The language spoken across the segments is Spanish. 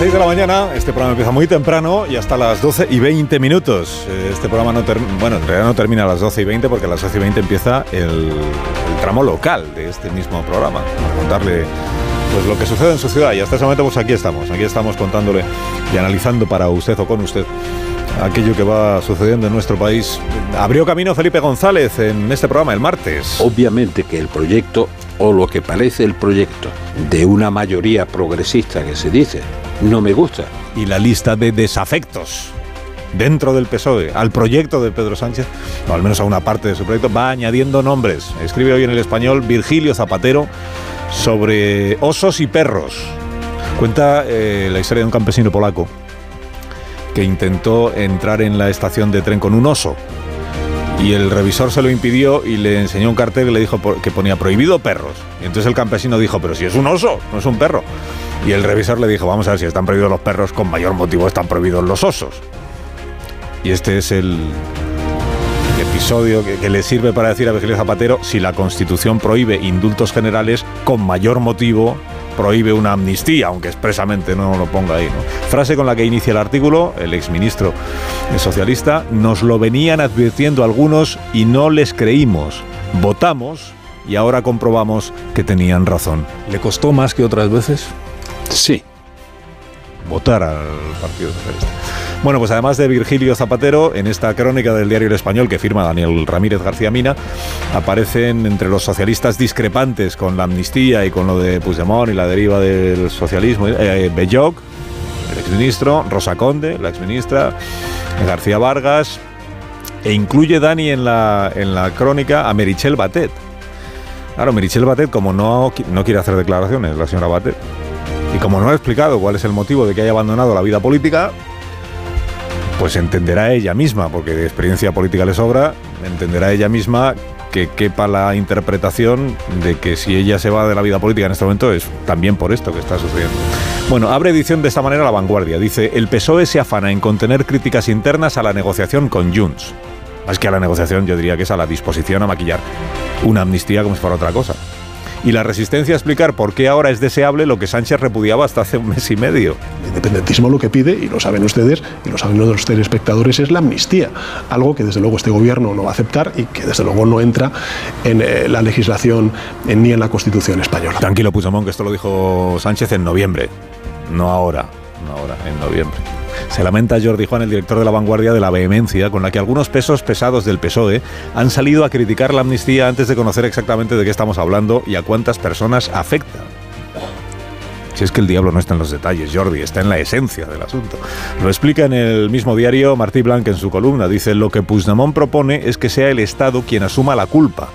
6 de la mañana, este programa empieza muy temprano y hasta las 12 y 20 minutos. Eh, Este programa no termina, bueno, en realidad no termina a las 12 y 20 porque a las 12 y 20 empieza el, tramo local de este mismo programa. Para contarle pues lo que sucede en su ciudad. Y hasta ese momento, pues aquí estamos. Aquí estamos contándole y analizando para usted o con usted aquello que va sucediendo en nuestro país. Abrió camino Felipe González en este programa el martes. Obviamente que el proyecto, o lo que parece el proyecto, de una mayoría progresista que se dice, no me gusta. y la lista de desafectos dentro del PSOE al proyecto de Pedro Sánchez, o al menos a una parte de su proyecto, va añadiendo nombres. Escribe hoy en el español Virgilio Zapatero sobre osos y perros. Cuenta eh, la historia de un campesino polaco que intentó entrar en la estación de tren con un oso. Y el revisor se lo impidió y le enseñó un cartel que le dijo que ponía prohibido perros. Y entonces el campesino dijo, pero si es un oso, no es un perro. Y el revisor le dijo, vamos a ver si están prohibidos los perros, con mayor motivo están prohibidos los osos. Y este es el episodio que, que le sirve para decir a Virgilio Zapatero, si la Constitución prohíbe indultos generales, con mayor motivo prohíbe una amnistía, aunque expresamente no lo ponga ahí. Frase con la que inicia el artículo, el exministro socialista, nos lo venían advirtiendo algunos y no les creímos. Votamos y ahora comprobamos que tenían razón. ¿Le costó más que otras veces? Sí, votar al Partido Socialista. Bueno, pues además de Virgilio Zapatero, en esta crónica del diario El Español que firma Daniel Ramírez García Mina, aparecen entre los socialistas discrepantes con la amnistía y con lo de Puigdemont y la deriva del socialismo, eh, Belloc, el exministro, Rosa Conde, la exministra, García Vargas, e incluye Dani en la, en la crónica a Merichel Batet. Claro, Merichel Batet, como no, no quiere hacer declaraciones, la señora Batet, y como no ha explicado cuál es el motivo de que haya abandonado la vida política, pues entenderá ella misma, porque de experiencia política le sobra, entenderá ella misma que quepa la interpretación de que si ella se va de la vida política en este momento es también por esto que está sucediendo. Bueno, abre edición de esta manera La Vanguardia. Dice, el PSOE se afana en contener críticas internas a la negociación con Junts. Más que a la negociación, yo diría que es a la disposición a maquillar una amnistía como si fuera otra cosa. Y la resistencia a explicar por qué ahora es deseable lo que Sánchez repudiaba hasta hace un mes y medio. El independentismo lo que pide, y lo saben ustedes, y lo saben los telespectadores, es la amnistía. Algo que desde luego este gobierno no va a aceptar y que desde luego no entra en eh, la legislación ni en la Constitución española. Tranquilo, Puigdemont, que esto lo dijo Sánchez en noviembre. No ahora, no ahora, en noviembre. Se lamenta Jordi Juan, el director de La Vanguardia, de la vehemencia con la que algunos pesos pesados del PSOE han salido a criticar la amnistía antes de conocer exactamente de qué estamos hablando y a cuántas personas afecta. Si es que el diablo no está en los detalles, Jordi, está en la esencia del asunto. Lo explica en el mismo diario Martí Blanc en su columna. Dice, lo que Puigdemont propone es que sea el Estado quien asuma la culpa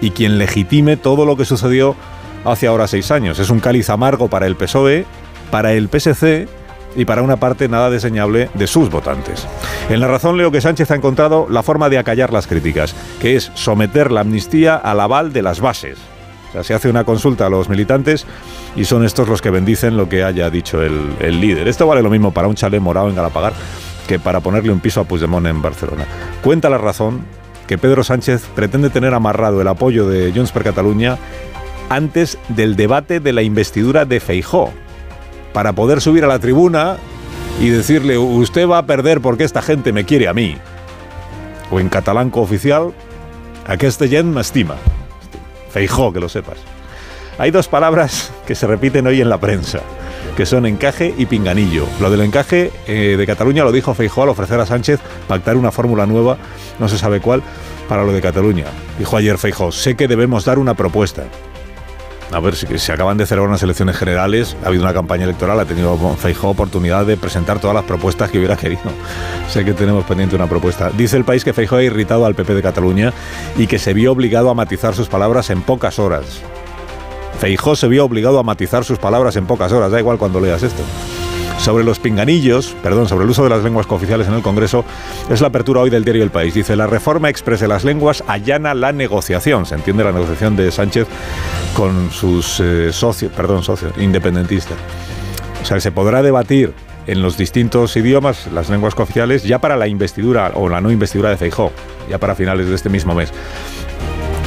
y quien legitime todo lo que sucedió hace ahora seis años. Es un cáliz amargo para el PSOE, para el PSC y para una parte nada deseñable de sus votantes. En la razón leo que Sánchez ha encontrado la forma de acallar las críticas, que es someter la amnistía al aval de las bases. O sea, se hace una consulta a los militantes y son estos los que bendicen lo que haya dicho el, el líder. Esto vale lo mismo para un chalet morado en Galapagar que para ponerle un piso a Puigdemont en Barcelona. Cuenta la razón que Pedro Sánchez pretende tener amarrado el apoyo de Junts per Catalunya antes del debate de la investidura de Feijó, para poder subir a la tribuna y decirle, usted va a perder porque esta gente me quiere a mí. O en catalán cooficial, aquesta gent m'estima. Feijó, que lo sepas. Hay dos palabras que se repiten hoy en la prensa, que son encaje y pinganillo. Lo del encaje eh, de Cataluña lo dijo Feijó al ofrecer a Sánchez pactar una fórmula nueva, no se sabe cuál, para lo de Cataluña. Dijo ayer Feijó, sé que debemos dar una propuesta. A ver, si se acaban de celebrar unas elecciones generales, ha habido una campaña electoral, ha tenido Feijó oportunidad de presentar todas las propuestas que hubiera querido. Sé que tenemos pendiente una propuesta. Dice el país que Feijó ha irritado al PP de Cataluña y que se vio obligado a matizar sus palabras en pocas horas. Feijó se vio obligado a matizar sus palabras en pocas horas, da igual cuando leas esto. Sobre los pinganillos, perdón, sobre el uso de las lenguas cooficiales en el Congreso, es la apertura hoy del diario El País. Dice, la reforma expresa las lenguas allana la negociación. Se entiende la negociación de Sánchez con sus eh, socios, perdón, socios, independentistas. O sea, se podrá debatir en los distintos idiomas, las lenguas cooficiales, ya para la investidura o la no investidura de Feijó, ya para finales de este mismo mes.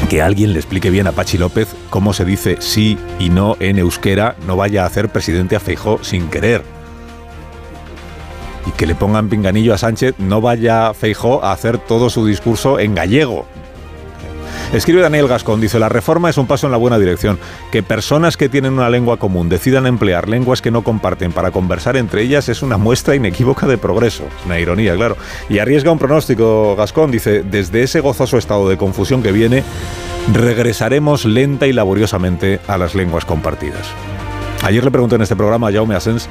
Que alguien le explique bien a Pachi López cómo se dice sí y no en euskera, no vaya a hacer presidente a Feijó sin querer. Y que le pongan pinganillo a Sánchez, no vaya Feijó a hacer todo su discurso en gallego. Escribe Daniel Gascón, dice, la reforma es un paso en la buena dirección. Que personas que tienen una lengua común decidan emplear lenguas que no comparten para conversar entre ellas es una muestra inequívoca de progreso. Es una ironía, claro. Y arriesga un pronóstico, Gascón, dice, desde ese gozoso estado de confusión que viene, regresaremos lenta y laboriosamente a las lenguas compartidas. Ayer le pregunté en este programa a Jaume Asens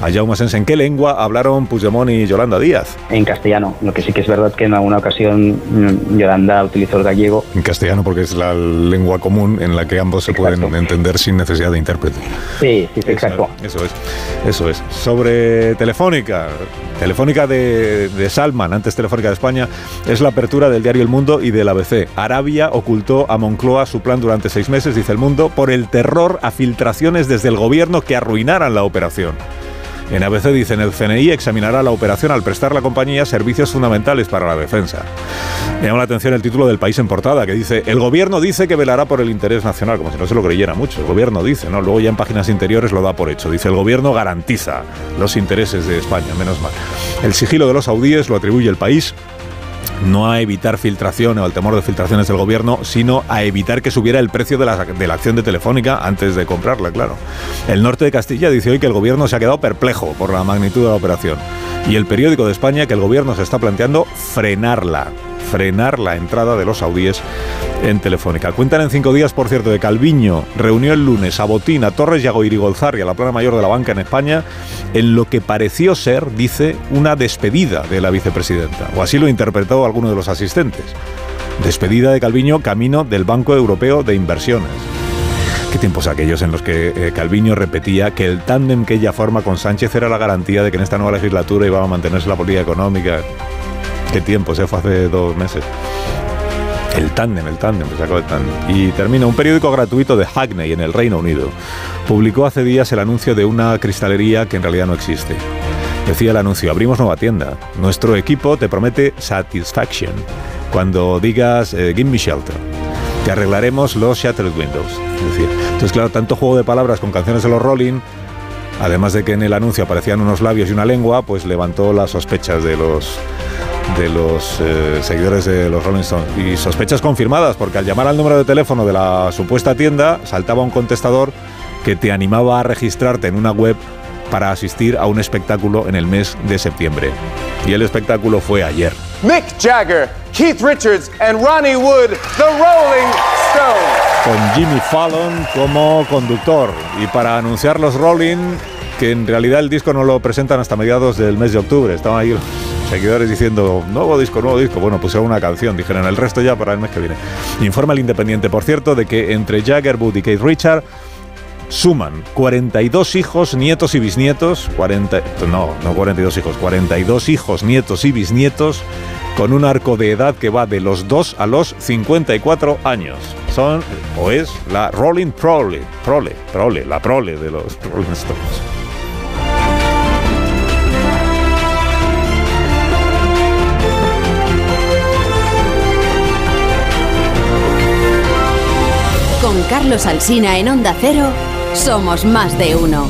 a Jaume Asens en qué lengua hablaron Puigdemont y Yolanda Díaz. En castellano, lo que sí que es verdad que en alguna ocasión mm, Yolanda utilizó el gallego. En castellano porque es la lengua común en la que ambos se pueden entender sin necesidad de intérprete. Sí, sí, exacto. Eso es, eso es. Sobre Telefónica, Telefónica de, de Salman, antes Telefónica de España, es la apertura del diario El Mundo y del ABC. Arabia ocultó a Moncloa su plan durante seis meses, dice El Mundo, por el terror a filtraciones desde el gobierno que arruinaran la operación. En ABC dicen el CNI examinará la operación al prestar la compañía servicios fundamentales para la defensa. Me llama la atención el título del país en portada que dice el gobierno dice que velará por el interés nacional, como si no se lo creyera mucho. El gobierno dice, ¿no? Luego ya en páginas interiores lo da por hecho. Dice el gobierno garantiza los intereses de España, menos mal. El sigilo de los saudíes lo atribuye el país no a evitar filtraciones o al temor de filtraciones del gobierno, sino a evitar que subiera el precio de la, de la, acción de Telefónica antes de comprarla, claro. El norte de Castilla dice hoy que el gobierno se ha quedado perplejo por la magnitud de la operación. Y el periódico de España que el gobierno se está planteando frenarla, frenar la entrada de los saudíes en Telefónica. Cuentan en cinco días, por cierto, de Calviño reunió el lunes a Botín, a Torres y a Goirigolzar y a la plana mayor de la banca en España en lo que pareció ser, dice, una despedida de la vicepresidenta. O así lo interpretó alguno de los asistentes. Despedida de Calviño camino del Banco Europeo de Inversiones. Qué tiempos aquellos en los que eh, Calviño repetía que el tándem que ella forma con Sánchez era la garantía de que en esta nueva legislatura iba a mantenerse la política económica. Qué tiempo, se fue hace dos meses. El tándem, el tándem, se sacó el tándem. Y termina, un periódico gratuito de Hackney en el Reino Unido publicó hace días el anuncio de una cristalería que en realidad no existe. Decía el anuncio, abrimos nueva tienda. Nuestro equipo te promete satisfaction. Cuando digas, eh, give me shelter, te arreglaremos los shattered windows. Es decir, entonces claro, tanto juego de palabras con canciones de los Rolling, además de que en el anuncio aparecían unos labios y una lengua, pues levantó las sospechas de los de los eh, seguidores de los Rolling Stones. Y sospechas confirmadas, porque al llamar al número de teléfono de la supuesta tienda, saltaba un contestador que te animaba a registrarte en una web para asistir a un espectáculo en el mes de septiembre. Y el espectáculo fue ayer. Mick Jagger, Keith Richards and Ronnie Wood, The Rolling Stones. Con Jimmy Fallon como conductor. Y para anunciar los Rolling, que en realidad el disco no lo presentan hasta mediados del mes de octubre. Estaban ahí seguidores diciendo, nuevo disco, nuevo disco. Bueno, pusieron una canción, dijeron el resto ya para el mes que viene. Informa el Independiente, por cierto, de que entre Jagger, Wood y Keith Richard suman 42 hijos, nietos y bisnietos, 40, no, no 42 hijos, 42 hijos, nietos y bisnietos, con un arco de edad que va de los 2 a los 54 años. Son, o es, la Rolling Prole, Prole, Prole, la Prole de los Rolling Stones. Carlos Alsina en Onda Cero, somos más de uno.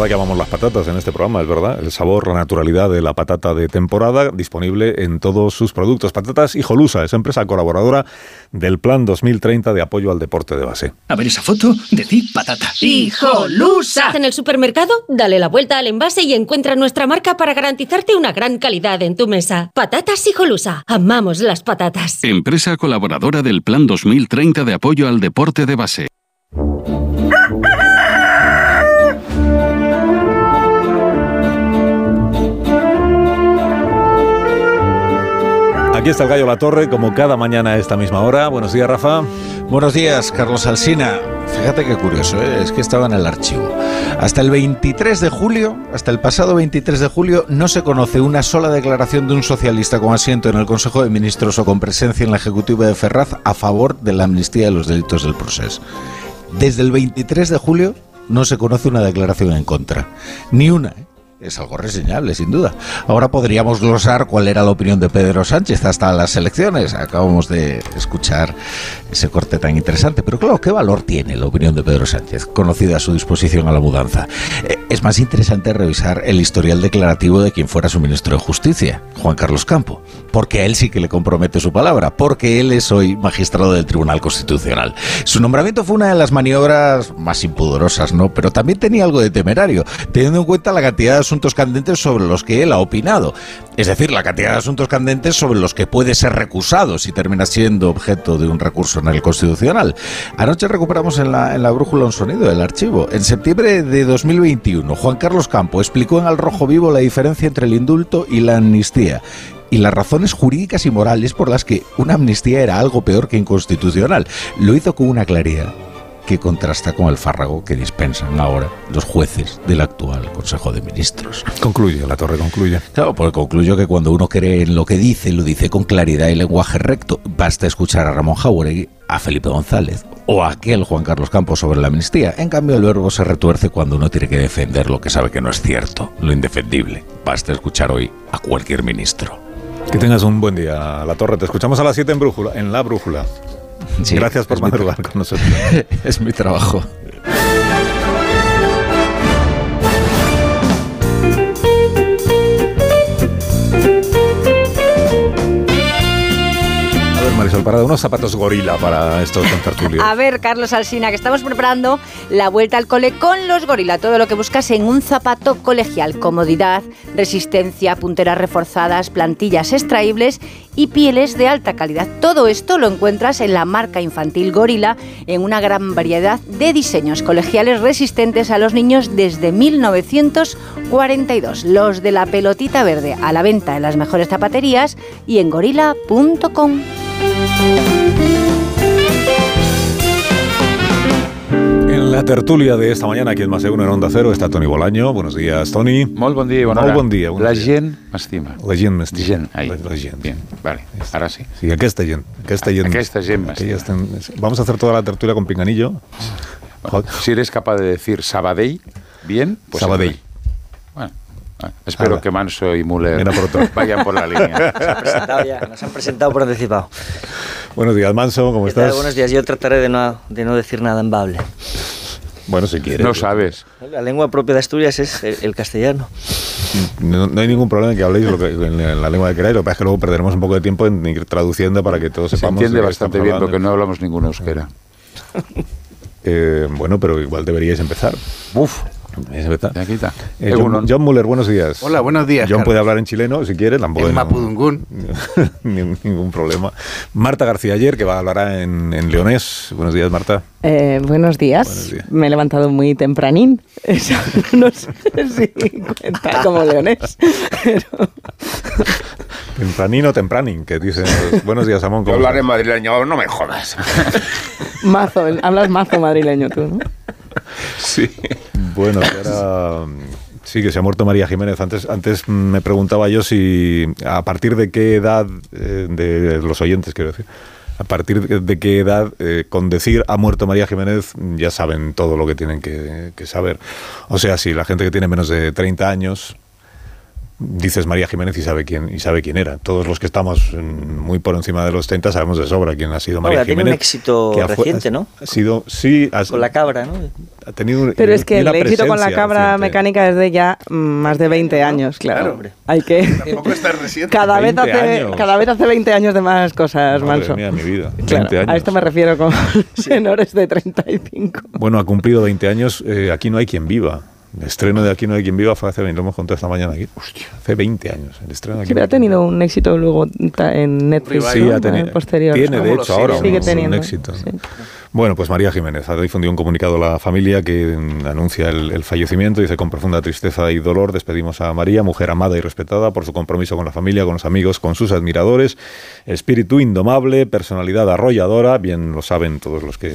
Verdad que amamos las patatas en este programa, es verdad. El sabor, la naturalidad de la patata de temporada disponible en todos sus productos. Patatas Hijolusa es empresa colaboradora del Plan 2030 de apoyo al deporte de base. A ver esa foto, decir patata. ¡Hijolusa! En el supermercado, dale la vuelta al envase y encuentra nuestra marca para garantizarte una gran calidad en tu mesa. Patatas Hijolusa. Amamos las patatas. Empresa colaboradora del Plan 2030 de apoyo al deporte de base. Aquí está el gallo La Torre, como cada mañana a esta misma hora. Buenos días, Rafa. Buenos días, Carlos Alsina. Fíjate qué curioso, ¿eh? es que estaba en el archivo. Hasta el 23 de julio, hasta el pasado 23 de julio, no se conoce una sola declaración de un socialista con asiento en el Consejo de Ministros o con presencia en la Ejecutiva de Ferraz a favor de la amnistía de los delitos del proceso. Desde el 23 de julio no se conoce una declaración en contra. Ni una. ¿eh? Es algo reseñable, sin duda. Ahora podríamos glosar cuál era la opinión de Pedro Sánchez hasta las elecciones. Acabamos de escuchar ese corte tan interesante. Pero claro, ¿qué valor tiene la opinión de Pedro Sánchez, conocida su disposición a la mudanza? Eh, es más interesante revisar el historial declarativo de quien fuera su ministro de Justicia, Juan Carlos Campo, porque a él sí que le compromete su palabra, porque él es hoy magistrado del Tribunal Constitucional. Su nombramiento fue una de las maniobras más impudorosas, ¿no? Pero también tenía algo de temerario, teniendo en cuenta la cantidad de asuntos candentes sobre los que él ha opinado. Es decir, la cantidad de asuntos candentes sobre los que puede ser recusado si termina siendo objeto de un recurso en el Constitucional. Anoche recuperamos en la, en la brújula un sonido del archivo. En septiembre de 2021, Juan Carlos Campo explicó en Al Rojo Vivo la diferencia entre el indulto y la amnistía y las razones jurídicas y morales por las que una amnistía era algo peor que inconstitucional. Lo hizo con una claridad que contrasta con el fárrago que dispensan ahora los jueces del actual Consejo de Ministros. Concluye, la torre concluye. Claro, porque concluyo que cuando uno cree en lo que dice, lo dice con claridad y lenguaje recto. Basta escuchar a Ramón Jauregui, a Felipe González o a aquel Juan Carlos Campos sobre la amnistía. En cambio, el verbo se retuerce cuando uno tiene que defender lo que sabe que no es cierto, lo indefendible. Basta escuchar hoy a cualquier ministro. Que tengas un buen día, La Torre. Te escuchamos a las 7 en, brújula, en La Brújula. Sí, Gracias por madrugar con nosotros. es mi trabajo. Ver, Marisol Parada, unos zapatos gorila para estos contertulios. A ver, Carlos Alsina, que estamos preparando la vuelta al cole con los gorila. Todo lo que buscas en un zapato colegial. Comodidad, resistencia, punteras reforzadas, plantillas extraíbles y pieles de alta calidad. Todo esto lo encuentras en la marca infantil Gorila en una gran variedad de diseños colegiales resistentes a los niños desde 1942. Los de la pelotita verde a la venta en las mejores zapaterías y en gorila.com. En la tertulia de esta mañana, aquí en Más Uno en Onda Cero, está Toni Bolaño. Buenos días, Toni. Molt bon dia i bona Molt bon dia. bon La dia. gent m'estima. La gent m'estima. Gent, ahí. La, la gent. Bien, vale, ahora sí. Sí, aquesta gent. Aquesta gent. Aquesta gent Aquella estem- Vamos a hacer toda la tertulia con Pinganillo. Bueno, si eres capaz de decir Sabadell, bien, pues Sabadell. Espero que Manso y Müller por vayan por la línea. presentado ya, nos han presentado por anticipado. Buenos días, Manso. ¿Cómo estás? Buenos días, yo trataré de no, de no decir nada en bable. Bueno, si quieres. No sabes. La lengua propia de Asturias es el, el castellano. No, no hay ningún problema en que habléis lo que, en la lengua que queráis. Lo que pasa es que luego perderemos un poco de tiempo en ir traduciendo para que todos Se sepamos. entiende de qué bastante bien porque no hablamos ningún euskera. Eh, bueno, pero igual deberíais empezar. Uf, Eh, John, John Muller, buenos días. Hola, buenos días, John Carlos. puede hablar en chileno si quiere, tampoco En Mapudungún. ningún, ningún problema. Marta García ayer, que va a hablar en, en leonés. Buenos días, Marta. Eh, buenos, días. Buenos días. Me he levantado muy tempranín. Eso no sé si cuenta como leonés. Pero Tempranino, tempranin, que dicen. buenos días, Amón. ¿cómo Hablar en madrileño, no me jodas. mazo, hablas mazo madrileño tú, ¿no? Sí. Bueno, ahora sí que se ha muerto María Jiménez. Antes, antes me preguntaba yo si a partir de qué edad, eh, de los oyentes quiero decir, a partir de, qué edad eh, con decir ha muerto María Jiménez ya saben todo lo que tienen que, que saber. O sea, si la gente que tiene menos de 30 años dices María Jiménez y sabe quién y sabe quién era. Todos los que estamos muy por encima de los 30 sabemos de sobra quién ha sido María Ahora, tiene Jiménez. un éxito que ha reciente, ¿no? Ha sido, sí, ha, Con la cabra, ¿no? ha tenido un- Pero es que el éxito con la cabra reciente. mecánica es de ya mm, más de 20 años, claro. Claro, hombre. Hay que... Tampoco está reciente. Cada vez, 20 hace, años. cada vez hace 20 años de más cosas, Madre Manso. mía, mi vida. Claro, 20 años. a esto me refiero con menores de 35. Bueno, ha cumplido 20 años. eh, aquí no hay quien viva. El estreno de Aquí no hay quien viva fue hace 20, lo hemos contado esta mañana aquí. Hace 20 años. El estreno de Aquí Sí, pero ha tenido un éxito luego en Netflix. Sí, ¿no? ha tenido. Eh, posterior. Tiene, de hecho, ahora Sigue un teniendo, éxito. sí. Bueno, pues María Jiménez ha difundido un comunicado a la familia que mm, anuncia el, el fallecimiento. Dice, con profunda tristeza y dolor despedimos a María, mujer amada y respetada por su compromiso con la familia, con los amigos, con sus admiradores, espíritu indomable, personalidad arrolladora, bien lo saben todos los que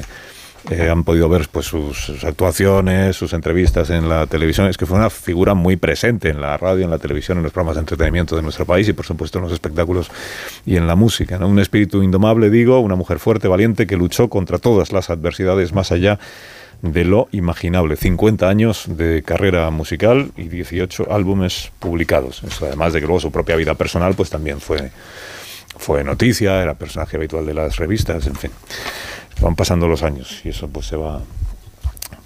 eh, han podido ver pues sus, actuaciones, sus entrevistas en la televisión. Es que fue una figura muy presente en la radio, en la televisión, en los programas de entretenimiento de nuestro país y, por supuesto, en los espectáculos y en la música. Un espíritu indomable, digo, una mujer fuerte, valiente, que luchó contra todas las adversidades más allá de lo imaginable. 50 años de carrera musical y 18 álbumes publicados. Eso, además de que luego su propia vida personal pues también fue, fue noticia, era personaje habitual de las revistas, en fin. Van pasando los años y eso pues se va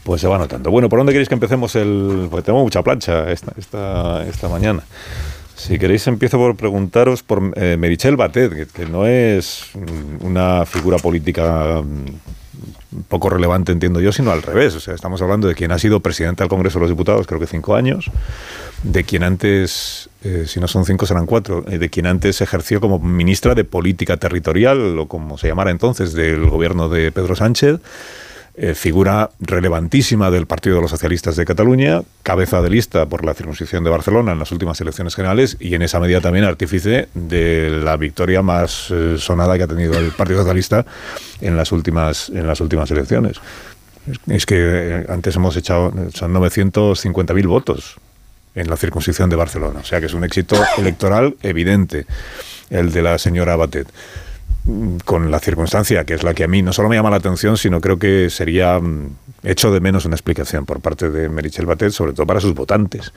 pues se va notando. Bueno, ¿por dónde queréis que empecemos el...? Porque tengo mucha plancha esta, esta, esta mañana. Si queréis empiezo por preguntaros por eh, Merichel Batet, que, que no es una figura política mm, poco relevante, entiendo yo, sino al revés. O sea, estamos hablando de quien ha sido presidente del Congreso de los Diputados, creo que cinco años, de quien antes, eh, si no son cinco, serán cuatro, eh, de quien antes ejerció como ministra de Política Territorial, o como se llamara entonces, del gobierno de Pedro Sánchez. Eh, figura relevantísima del Partido de los Socialistas de Cataluña, cabeza de lista por la circunscripción de Barcelona en las últimas elecciones generales y en esa medida también artífice de la victoria más sonada que ha tenido el Partido Socialista en las últimas, en las últimas elecciones. Es, que antes hemos echado, son 950.000 votos en la circunscripción de Barcelona, o sea que es un éxito electoral evidente el de la señora Batet con la circunstancia, que es la que a mí no solo me llama la atención, sino creo que sería mm, hecho de menos una explicación por parte de Merichel Batet, sobre todo para sus votantes.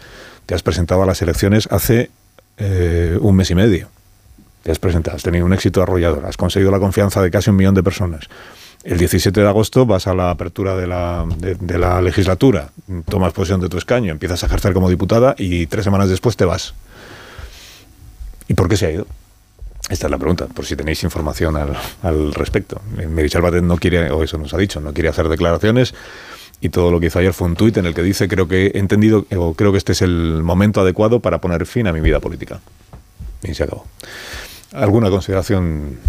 Te has presentado a las elecciones hace eh, un mes y medio. Te has presentado, has tenido un éxito arrollador, has conseguido la confianza de casi un millón de personas. El 17 de agosto vas a la apertura de la, de, la legislatura, tomas posesión de tu escaño, empiezas a ejercer como diputada y tres semanas después te vas. ¿Y por qué se ha ido? Esta es la pregunta, por si tenéis información al, respecto. Merichel Batet no quiere, o eso nos ha dicho, no quiere hacer declaraciones y todo lo que hizo ayer fue un tuit en el que dice creo que he entendido, o creo que este es el momento adecuado para poner fin a mi vida política. Y se acabó. ¿Alguna consideración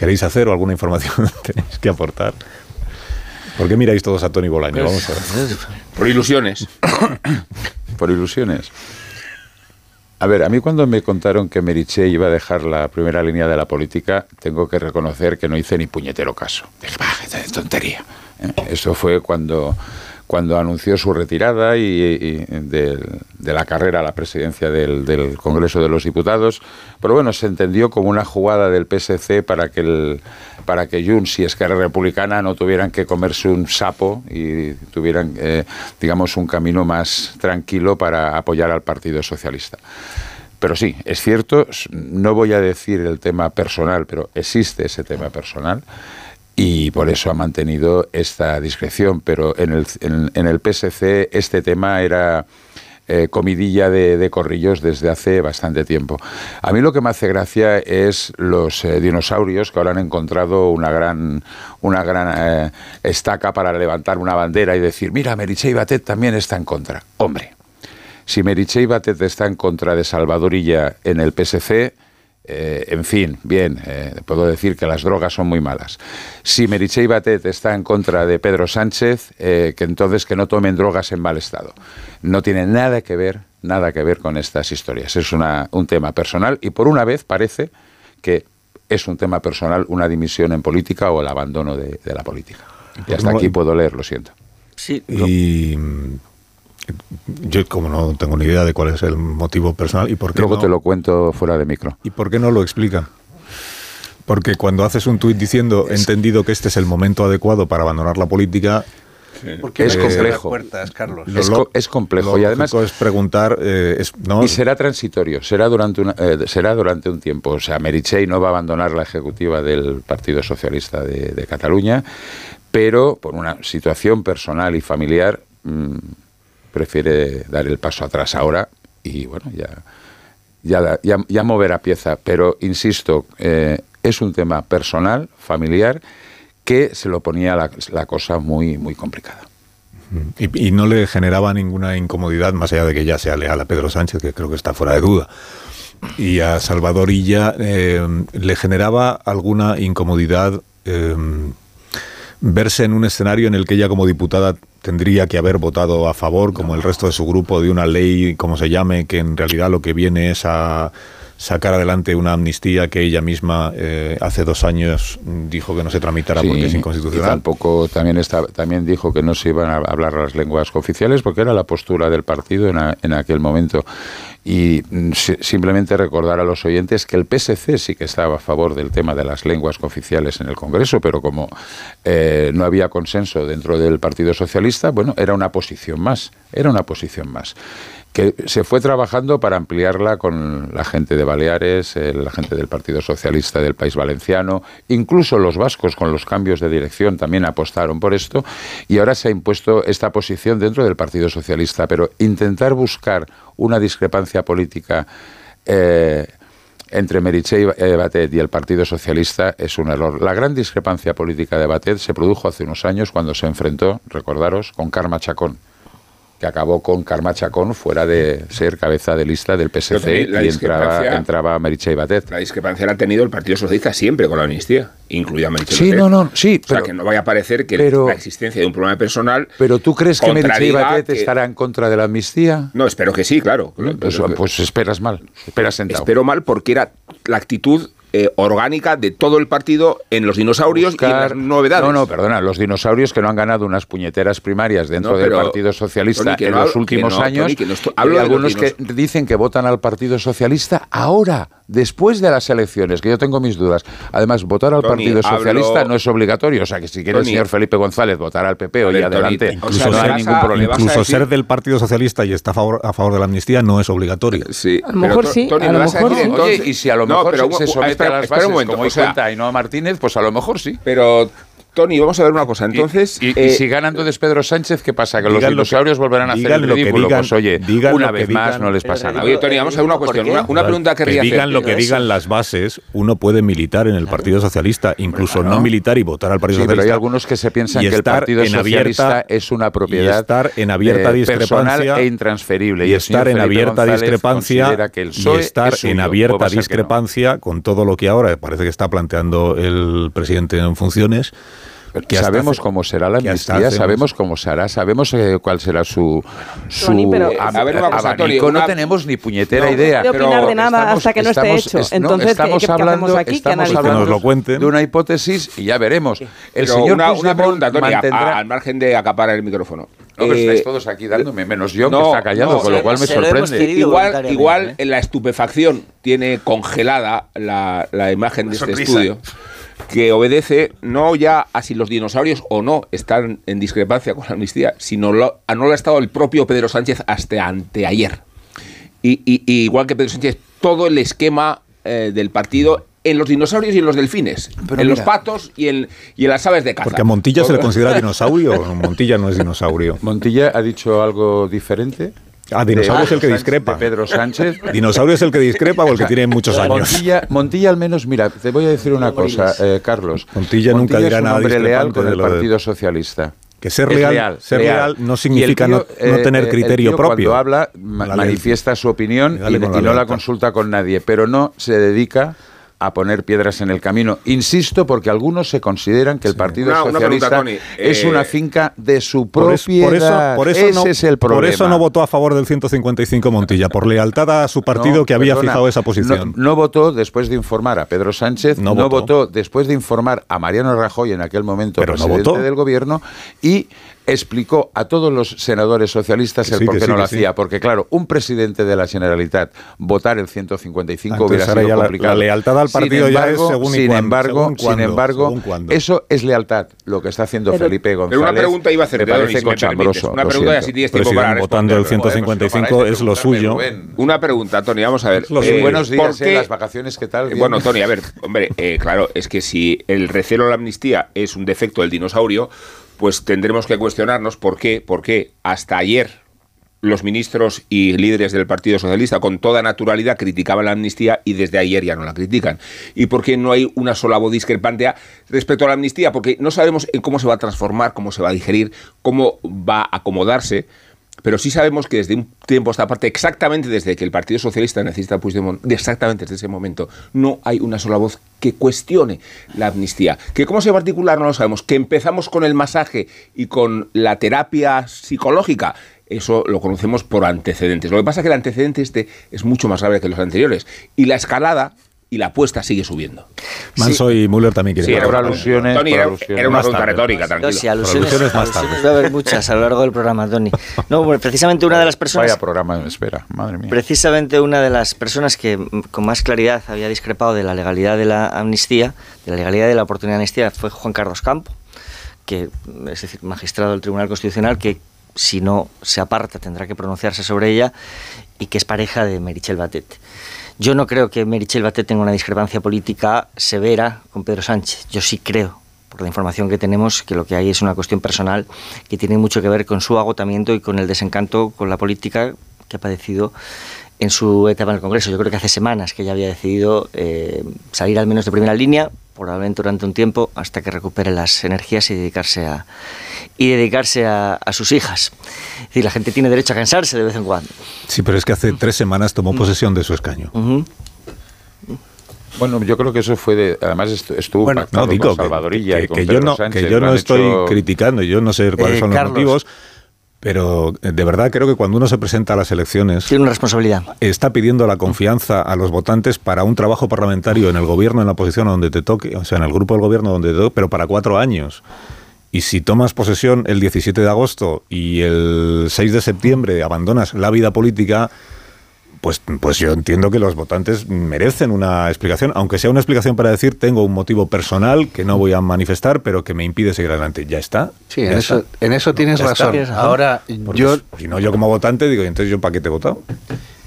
queréis hacer o alguna información tenéis que aportar? ¿Por qué miráis todos a Tony Bolaño? Vamos a ver. Por ilusiones. Por ilusiones. A ver, a mí cuando me contaron que Meriche iba a dejar la primera línea de la política, tengo que reconocer que no hice ni puñetero caso. Dije, bah, es tontería. ¿eh? Eso fue cuando, cuando anunció su retirada y, de, la carrera a la presidencia del, del, Congreso de los Diputados. Pero bueno, se entendió como una jugada del PSC para que el para que Junts y Esquerra Republicana no tuvieran que comerse un sapo y tuvieran, eh, digamos, un camino más tranquilo para apoyar al Partido Socialista. Pero sí, es cierto, no voy a decir el tema personal, pero existe ese tema personal y por eso ha mantenido esta discreción. Pero en el, en, el PSC este tema era eh, comidilla de, de, corrillos desde hace bastante tiempo. A mí lo que me hace gracia es los eh, dinosaurios que ahora han encontrado una gran, una gran eh, estaca para levantar una bandera y decir, mira, Merichey Batet también está en contra. Hombre, si Merichey Batet está en contra de Salvadorilla en el PSC, eh, en fin, bien, eh, puedo decir que las drogas son muy malas. Si Merichey Batet está en contra de Pedro Sánchez, eh, que entonces que no tomen drogas en mal estado. No tiene nada que ver, nada que ver con estas historias. Es una, un tema personal y por una vez parece que es un tema personal una dimisión en política o el abandono de, de la política. Y hasta aquí puedo leer, lo siento. Sí, y yo como no tengo ni idea de cuál es el motivo personal y por qué Luego no, te lo cuento fuera de micro. ¿Y por qué no lo explica? Porque cuando haces un tuit diciendo he entendido que este es el momento adecuado para abandonar la política, Sí. Porque es complejo. Puertas, Carlos. Es, co es, complejo y además es preguntar eh, es, no, y será transitorio, será durante una, eh, será durante un tiempo. O sea, Meritxell no va a abandonar la ejecutiva del Partido Socialista de, de Cataluña, pero por una situación personal y familiar mmm, prefiere dar el paso atrás ahora y bueno ya ya, ya, ya moverá pieza. Pero insisto, eh, es un tema personal, familiar que se lo ponía la, cosa muy, muy complicada. Y, y, no le generaba ninguna incomodidad, más allá de que ya sea leal a Pedro Sánchez, que creo que está fuera de duda. Y a Salvador Illa eh, le generaba alguna incomodidad eh, verse en un escenario en el que ella como diputada tendría que haber votado a favor, como el resto de su grupo, de una ley, como se llame, que en realidad lo que viene es a sacar adelante una amnistía que ella misma eh, hace dos años dijo que no se tramitara porque es y inconstitucional. tampoco también está, también dijo que no se iban a hablar las lenguas oficiales porque era la postura del partido en, a- en aquel momento. Y mm, si- simplemente recordar a los oyentes que el PSC sí que estaba a favor del tema de las lenguas oficiales en el Congreso, pero como eh, no había consenso dentro del Partido Socialista, bueno, era una posición más, era una posición más que se fue trabajando para ampliarla con la gente de Baleares, eh, la gente del Partido Socialista del País Valenciano, incluso los vascos con los cambios de dirección también apostaron por esto y ahora se ha impuesto esta posición dentro del Partido Socialista, pero intentar buscar una discrepancia política eh, entre Meritxell eh, Batet y el Partido Socialista es un error. La gran discrepancia política de Batet se produjo hace unos años cuando se enfrentó, recordaros, con Karma Chacón que acabó con Karma Chacón fuera de ser cabeza de lista del PSC y entraba, entraba Meritxell Batet. La discrepancia la ha tenido el Partido Socialista siempre con la amnistía, incluida Meritxell Sí, Batet. no, no, sí, O sea, que no vaya a parecer que pero- la existencia de un problema personal. Pero tú crees que Meritxell Batet que- estará en contra de la amnistía? No, espero que sí, claro. Pues, pues esperas mal, esperas sentado. Espero mal porque era la actitud eh, orgánica de todo el partido en los dinosaurios y en las novedades. No, no, perdona, los dinosaurios que no han ganado unas puñeteras primarias dentro No, del Partido Socialista Tony, que en no los últimos que no, años. Tony, que no estoy- y hablo de algunos que dicen que votan al Partido Socialista ahora, después de las elecciones, que yo tengo mis dudas. Además, votar al Tony, Partido hablo- Socialista no es obligatorio, o sea que si quiere el señor Felipe González votar al PP, Tony, adelante, o sea, no hay ningún problema. Incluso decir- ser del Partido Socialista y está a favor, a favor de la amnistía no es obligatorio. Sí, A lo mejor sí, Tony, a ¿me lo vas a mejor decir sí. entonces- Oye, y si a lo No, mejor pero, se, somete espera- a un momento, como o hoy sea, cuenta Ainhoa Martínez, pues a lo mejor sí. Pero, Tony, vamos a ver una cosa. Entonces, Y, y eh, si gana entonces Pedro Sánchez, ¿qué pasa? ¿Que los que- dinosaurios volverán a hacer el lo que ridículo? digan- pues oye, digan una lo que vez más no les pasa nada. Oye, Tony, vamos a ver una cuestión. Una, una pregunta que querría digan hacer. lo que digan las bases, uno puede militar en el Partido Socialista, incluso no militar y votar al Partido Sí, pero Socialista. hay algunos que se piensan que el Partido en Socialista abierta- es una propiedad y estar en abierta eh, personal discrepancia e intransferible. y estar en abierta discrepancia considera que el y estar en abierta discrepancia con todo lo que ahora parece que está planteando el presidente en funciones. Sabemos hace- cómo será la amnistía, sabemos cómo será, sabemos eh, cuál será su, su Tony, pero- ab- A ver, una cosa, abanico. Tony, una- no tenemos ni puñetera No, idea. de opinar de nada hasta que no esté estamos- hecho. es- no, Entonces, ¿qué- estamos qué- qué hablando, aquí? ¿Qué estamos hablando Que nos lo cuenten. de una hipótesis y ya veremos. El Pero señor una, una pregunta, Tony, a- mantendrá- a- al margen de acaparar el micrófono. No, pero Eh, estáis todos aquí dándome, menos yo, que no, está callado, no, con lo cual me sorprende. Igual, igual ¿eh? la estupefacción tiene congelada la, la imagen de este estudio que obedece no ya a si los dinosaurios o no están en discrepancia con la amnistía, sino lo, a no lo ha estado el propio Pedro Sánchez hasta anteayer. Y, y- y igual que Pedro Sánchez, todo el esquema eh, del partido en los dinosaurios y en los delfines, Pero en los patos y en, y en las aves de caza. Porque a Montilla se le considera dinosaurio. Montilla no es dinosaurio. Montilla ha dicho algo diferente. Ah, dinosaurio de es el que Sánchez- discrepa. de Pedro Sánchez. Dinosaurio es el que discrepa o el que tiene muchos años. Montilla, Montilla al menos, mira, te voy a decir una cosa, eh, Carlos. Montilla nunca dirá es un nada hombre leal con el lo de- Partido Socialista. Que ser Es leal, ser leal no significa Y el tío, no- no tener eh, el criterio tío propio. Cuando habla, ma- La manifiesta su opinión y, y con no la consulta con nadie, pero no se dedica a poner piedras en el camino. Insisto, porque algunos se consideran que el Partido Una- una pregunta, Socialista es Eh, una finca de su Por es- propiedad. por eso, por eso Ese no, es el por problema. eso no votó a favor del 155 Montilla, por lealtad a su partido No, que había perdona, fijado esa posición. No, no votó después de informar a Pedro Sánchez, No no, votó. votó. después de informar a Mariano Rajoy en aquel momento Pero no presidente votó. del gobierno y explicó a todos los senadores socialistas Que el sí, por qué sí, no lo sí. hacía. Porque claro, un presidente de la Generalitat votar el 155 Entonces, hubiera sido la- complicado. la lealtad al Sin partido ya es embargo- según y sin embargo, según sin embargo, según eso es lealtad. Lo que está haciendo Pero- Felipe González. Pero una pregunta iba a hacer, me parece si me. Una pregunta y así tienes tiempo si para votando el responder. 155 es lo suyo. Una pregunta, Tony, vamos a ver. Eh. Buenos ¿por días, qué- eh, las vacaciones, ¿qué tal? Eh. Bueno, Tony, a ver, hombre, eh, claro, es que si el recelo a la amnistía es un defecto del dinosaurio, pues tendremos que cuestionarnos por qué, por qué hasta ayer los ministros y líderes del Partido Socialista con toda naturalidad criticaban la amnistía y desde ayer ya no la critican. ¿Y por qué no hay una sola voz discrepante respecto a la amnistía? Porque no sabemos en cómo se va a transformar, cómo se va a digerir, cómo va a acomodarse. Pero sí sabemos que desde un tiempo a esta parte, exactamente desde que el Partido Socialista necesita Puigdemont, de exactamente desde ese momento, no hay una sola voz que cuestione la amnistía. Que cómo se va a articular no lo sabemos. Que empezamos con el masaje y con la terapia psicológica, eso lo conocemos por antecedentes. Lo que pasa es que el antecedente este es mucho más grave que los anteriores. Y la escalada y la apuesta sigue subiendo. Manso y Müller también quieren Sí, una alusiones, Tony, era- era una pregunta retórica, tranquilo. No, sí, alusiones, Alusiones más alusiones tarde. va a haber muchas a lo largo del programa, Tony. No, bueno, precisamente una de las personas... Vaya programa me espera, madre mía. Precisamente una de las personas que con más claridad había discrepado de la legalidad de la amnistía, de la legalidad de la oportunidad de amnistía, fue Juan Carlos Campo, que es decir, magistrado del Tribunal Constitucional, que si no se aparta tendrá que pronunciarse sobre ella y que es pareja de Merichel Batet. Yo no creo que Merichel Batet tenga una discrepancia política severa con Pedro Sánchez. Yo sí creo, por la información que tenemos, que lo que hay es una cuestión personal que tiene mucho que ver con su agotamiento y con el desencanto con la política que ha padecido en su etapa en el Congreso. Yo creo que hace semanas que ya había decidido eh, salir al menos de primera línea, probablemente durante un tiempo, hasta que recupere las energías y dedicarse a, y dedicarse a, a sus hijas. Es decir, la gente tiene derecho a cansarse de vez en cuando. Sí, pero es que hace tres semanas tomó posesión de su escaño. Bueno, yo creo que eso fue de. Además, estu- estuvo Bueno, pactado no, digo con que, Salvadorilla que- y con que yo no, Sánchez, que yo no estoy hecho- criticando, yo no sé cuáles Eh, son los Carlos. motivos, pero eh, de verdad creo que cuando uno se presenta a las elecciones... Tiene una responsabilidad. Está pidiendo la confianza a los votantes para un trabajo parlamentario en el gobierno, en la posición donde te toque, o sea, en el grupo del gobierno donde te toque, pero para cuatro años. Y si tomas posesión el 17 de agosto y el 6 de septiembre abandonas la vida política, pues, pues yo entiendo que los votantes merecen una explicación, aunque sea una explicación para decir tengo un motivo personal que no voy a manifestar, pero que me impide seguir adelante. Ya está. Sí, Ya en eso, en eso tienes está. razón. Ahora, Porque yo Si no, yo como votante digo, ¿y entonces yo para qué te he votado?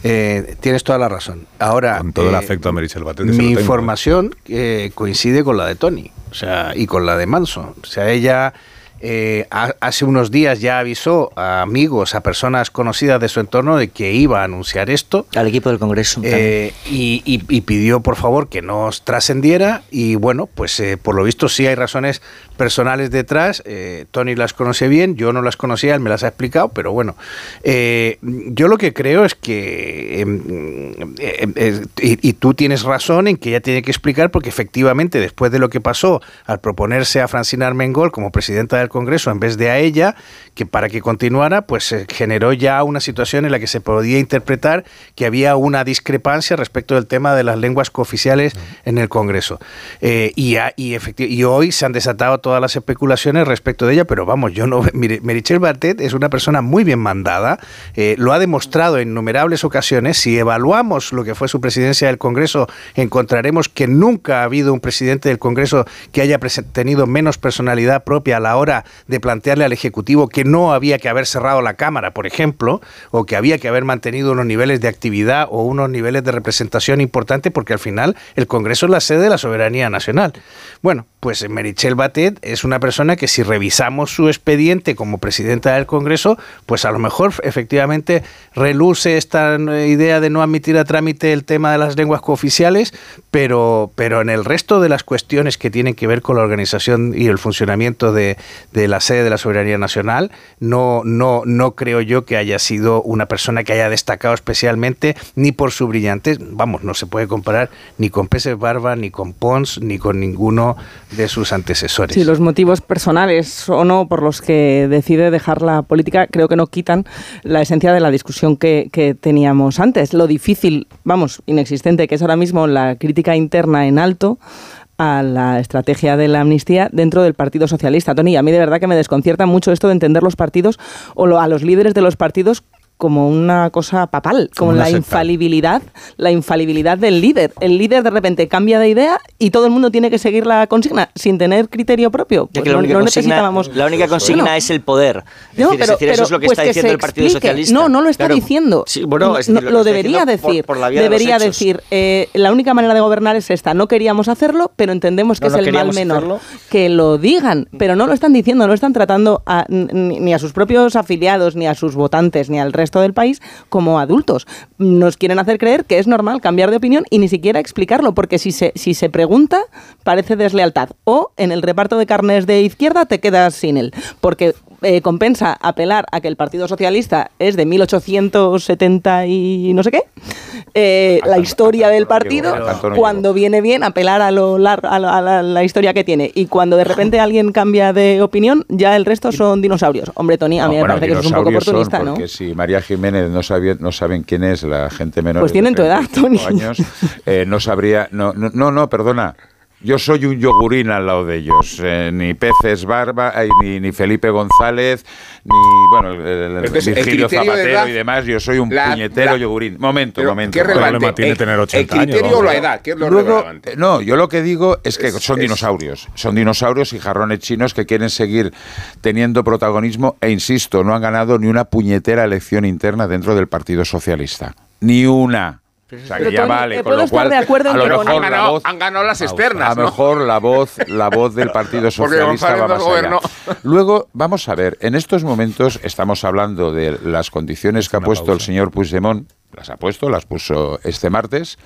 eh, tienes toda la razón. Ahora, Con todo el eh, afecto a Merichel Batet. mi información eh, coincide con la de Tony, o sea, y con la de Manson. O sea, ella eh, ha- hace unos días ya avisó a amigos, a personas conocidas de su entorno de que iba a anunciar esto. Al equipo del Congreso. Eh, y, y- y pidió por favor que no trascendiera y bueno, pues eh, por lo visto sí hay razones personales detrás. Eh, Tony las conoce bien, yo no las conocía, él me las ha explicado, pero bueno, eh, yo lo que creo es que, eh, y, y tú tienes razón en que ella tiene que explicar porque efectivamente después de lo que pasó al proponerse a Francina Armengol como presidenta del Congreso en vez de a ella, que para que continuara, pues se generó ya una situación en la que se podía interpretar que había una discrepancia respecto del tema de las lenguas cooficiales en el Congreso. Eh, y, a- y, y hoy se han desatado todas las especulaciones respecto de ella, pero vamos, yo no. Mire, Merichel Bartet es una persona muy bien mandada, eh, lo ha demostrado en innumerables ocasiones. Si evaluamos lo que fue su presidencia del Congreso, encontraremos que nunca ha habido un presidente del Congreso que haya tenido menos personalidad propia a la hora de plantearle al Ejecutivo que no había que haber cerrado la Cámara, por ejemplo, o que había que haber mantenido unos niveles de actividad o unos niveles de representación importantes, porque al final el Congreso es la sede de la soberanía nacional. Bueno, pues Merichel Batet es una persona que si revisamos su expediente como presidenta del Congreso, pues a lo mejor efectivamente reluce esta eh, idea de no admitir a trámite el tema de las lenguas cooficiales, pero, pero en el resto de las cuestiones que tienen que ver con la organización y el funcionamiento de, de la sede de la soberanía nacional, no, no, no creo yo que haya sido una persona que haya destacado especialmente ni por su brillantez. Vamos, no se puede comparar ni con Pérez Barba, ni con Pons, ni con ninguno de sus antecesores. Los motivos personales o no por los que decide dejar la política creo que no quitan la esencia de la discusión que, que teníamos antes. Lo difícil, vamos, inexistente, que es ahora mismo la crítica interna en alto a la estrategia de la amnistía dentro del Partido Socialista. Tony, a mí de verdad que me desconcierta mucho esto de entender los partidos o lo- a los líderes de los partidos como una cosa papal, como, la secta. infalibilidad, la infalibilidad del líder. El líder de repente cambia de idea y todo el mundo tiene que seguir la consigna sin tener criterio propio. Pues que la única no consigna, necesitábamos. la única consigna Bueno, es el poder. Es no, decir, es pero- decir, eso es lo que pues está que diciendo el Partido. Socialista. No, no lo está Claro, diciendo. sí, bueno, es No, decir, lo, debería por- decir. por de los debería decir, eh, la única manera de gobernar es esta. No queríamos hacerlo, pero entendemos que es el mal menor. hacerlo. Que lo digan, pero no lo están diciendo, no están tratando a- ni, ni a sus propios afiliados, ni a sus votantes, ni al resto del país como adultos. Nos quieren hacer creer que es normal cambiar de opinión y ni siquiera explicarlo, porque si se, si se pregunta, parece deslealtad. O en el reparto de carnes de izquierda te quedas sin él, porque eh, compensa apelar a que el Partido Socialista es de 1870 y no sé qué, eh, la historia del partido, cuando viene bien apelar a, lo lar- a, la, a la- la historia que tiene. Y cuando de repente alguien cambia de opinión, ya el resto son dinosaurios. Hombre, Tony, a mí No, me bueno, parece que es un poco oportunista, ¿no? Porque si María Jiménez no, sabía, no saben quién es la gente menor Pues tienen tu edad, Tony. años, eh, no sabría... No, no, no, no, perdona. Yo soy un yogurín al lado de ellos. Eh, ni Peces Barba, ni, ni Felipe González, ni bueno, el, el- el Entonces, el Virgilio criterio de Zapatero edad- y demás. Yo soy un la- puñetero la- yogurín. Momento, Pero, momento. ¿qué problema tiene El- tener 80 el criterio años, o la edad, ¿qué es lo Luego, relevante? no, yo lo que digo es que Es- son es- dinosaurios. Son dinosaurios y jarrones chinos que quieren seguir teniendo protagonismo e insisto, no han ganado ni una puñetera elección interna dentro del Partido Socialista. Ni una. O sea, que Pero, ya vale, eh, con lo estar cual de acuerdo a en lo que mejor la ganado, voz han ganado las a externas, lo ¿no? mejor la voz, la voz del Partido Socialista va más allá. Luego, vamos a ver, en estos momentos estamos hablando de las condiciones que ha puesto el señor Puigdemont, las ha puesto, las puso este martes,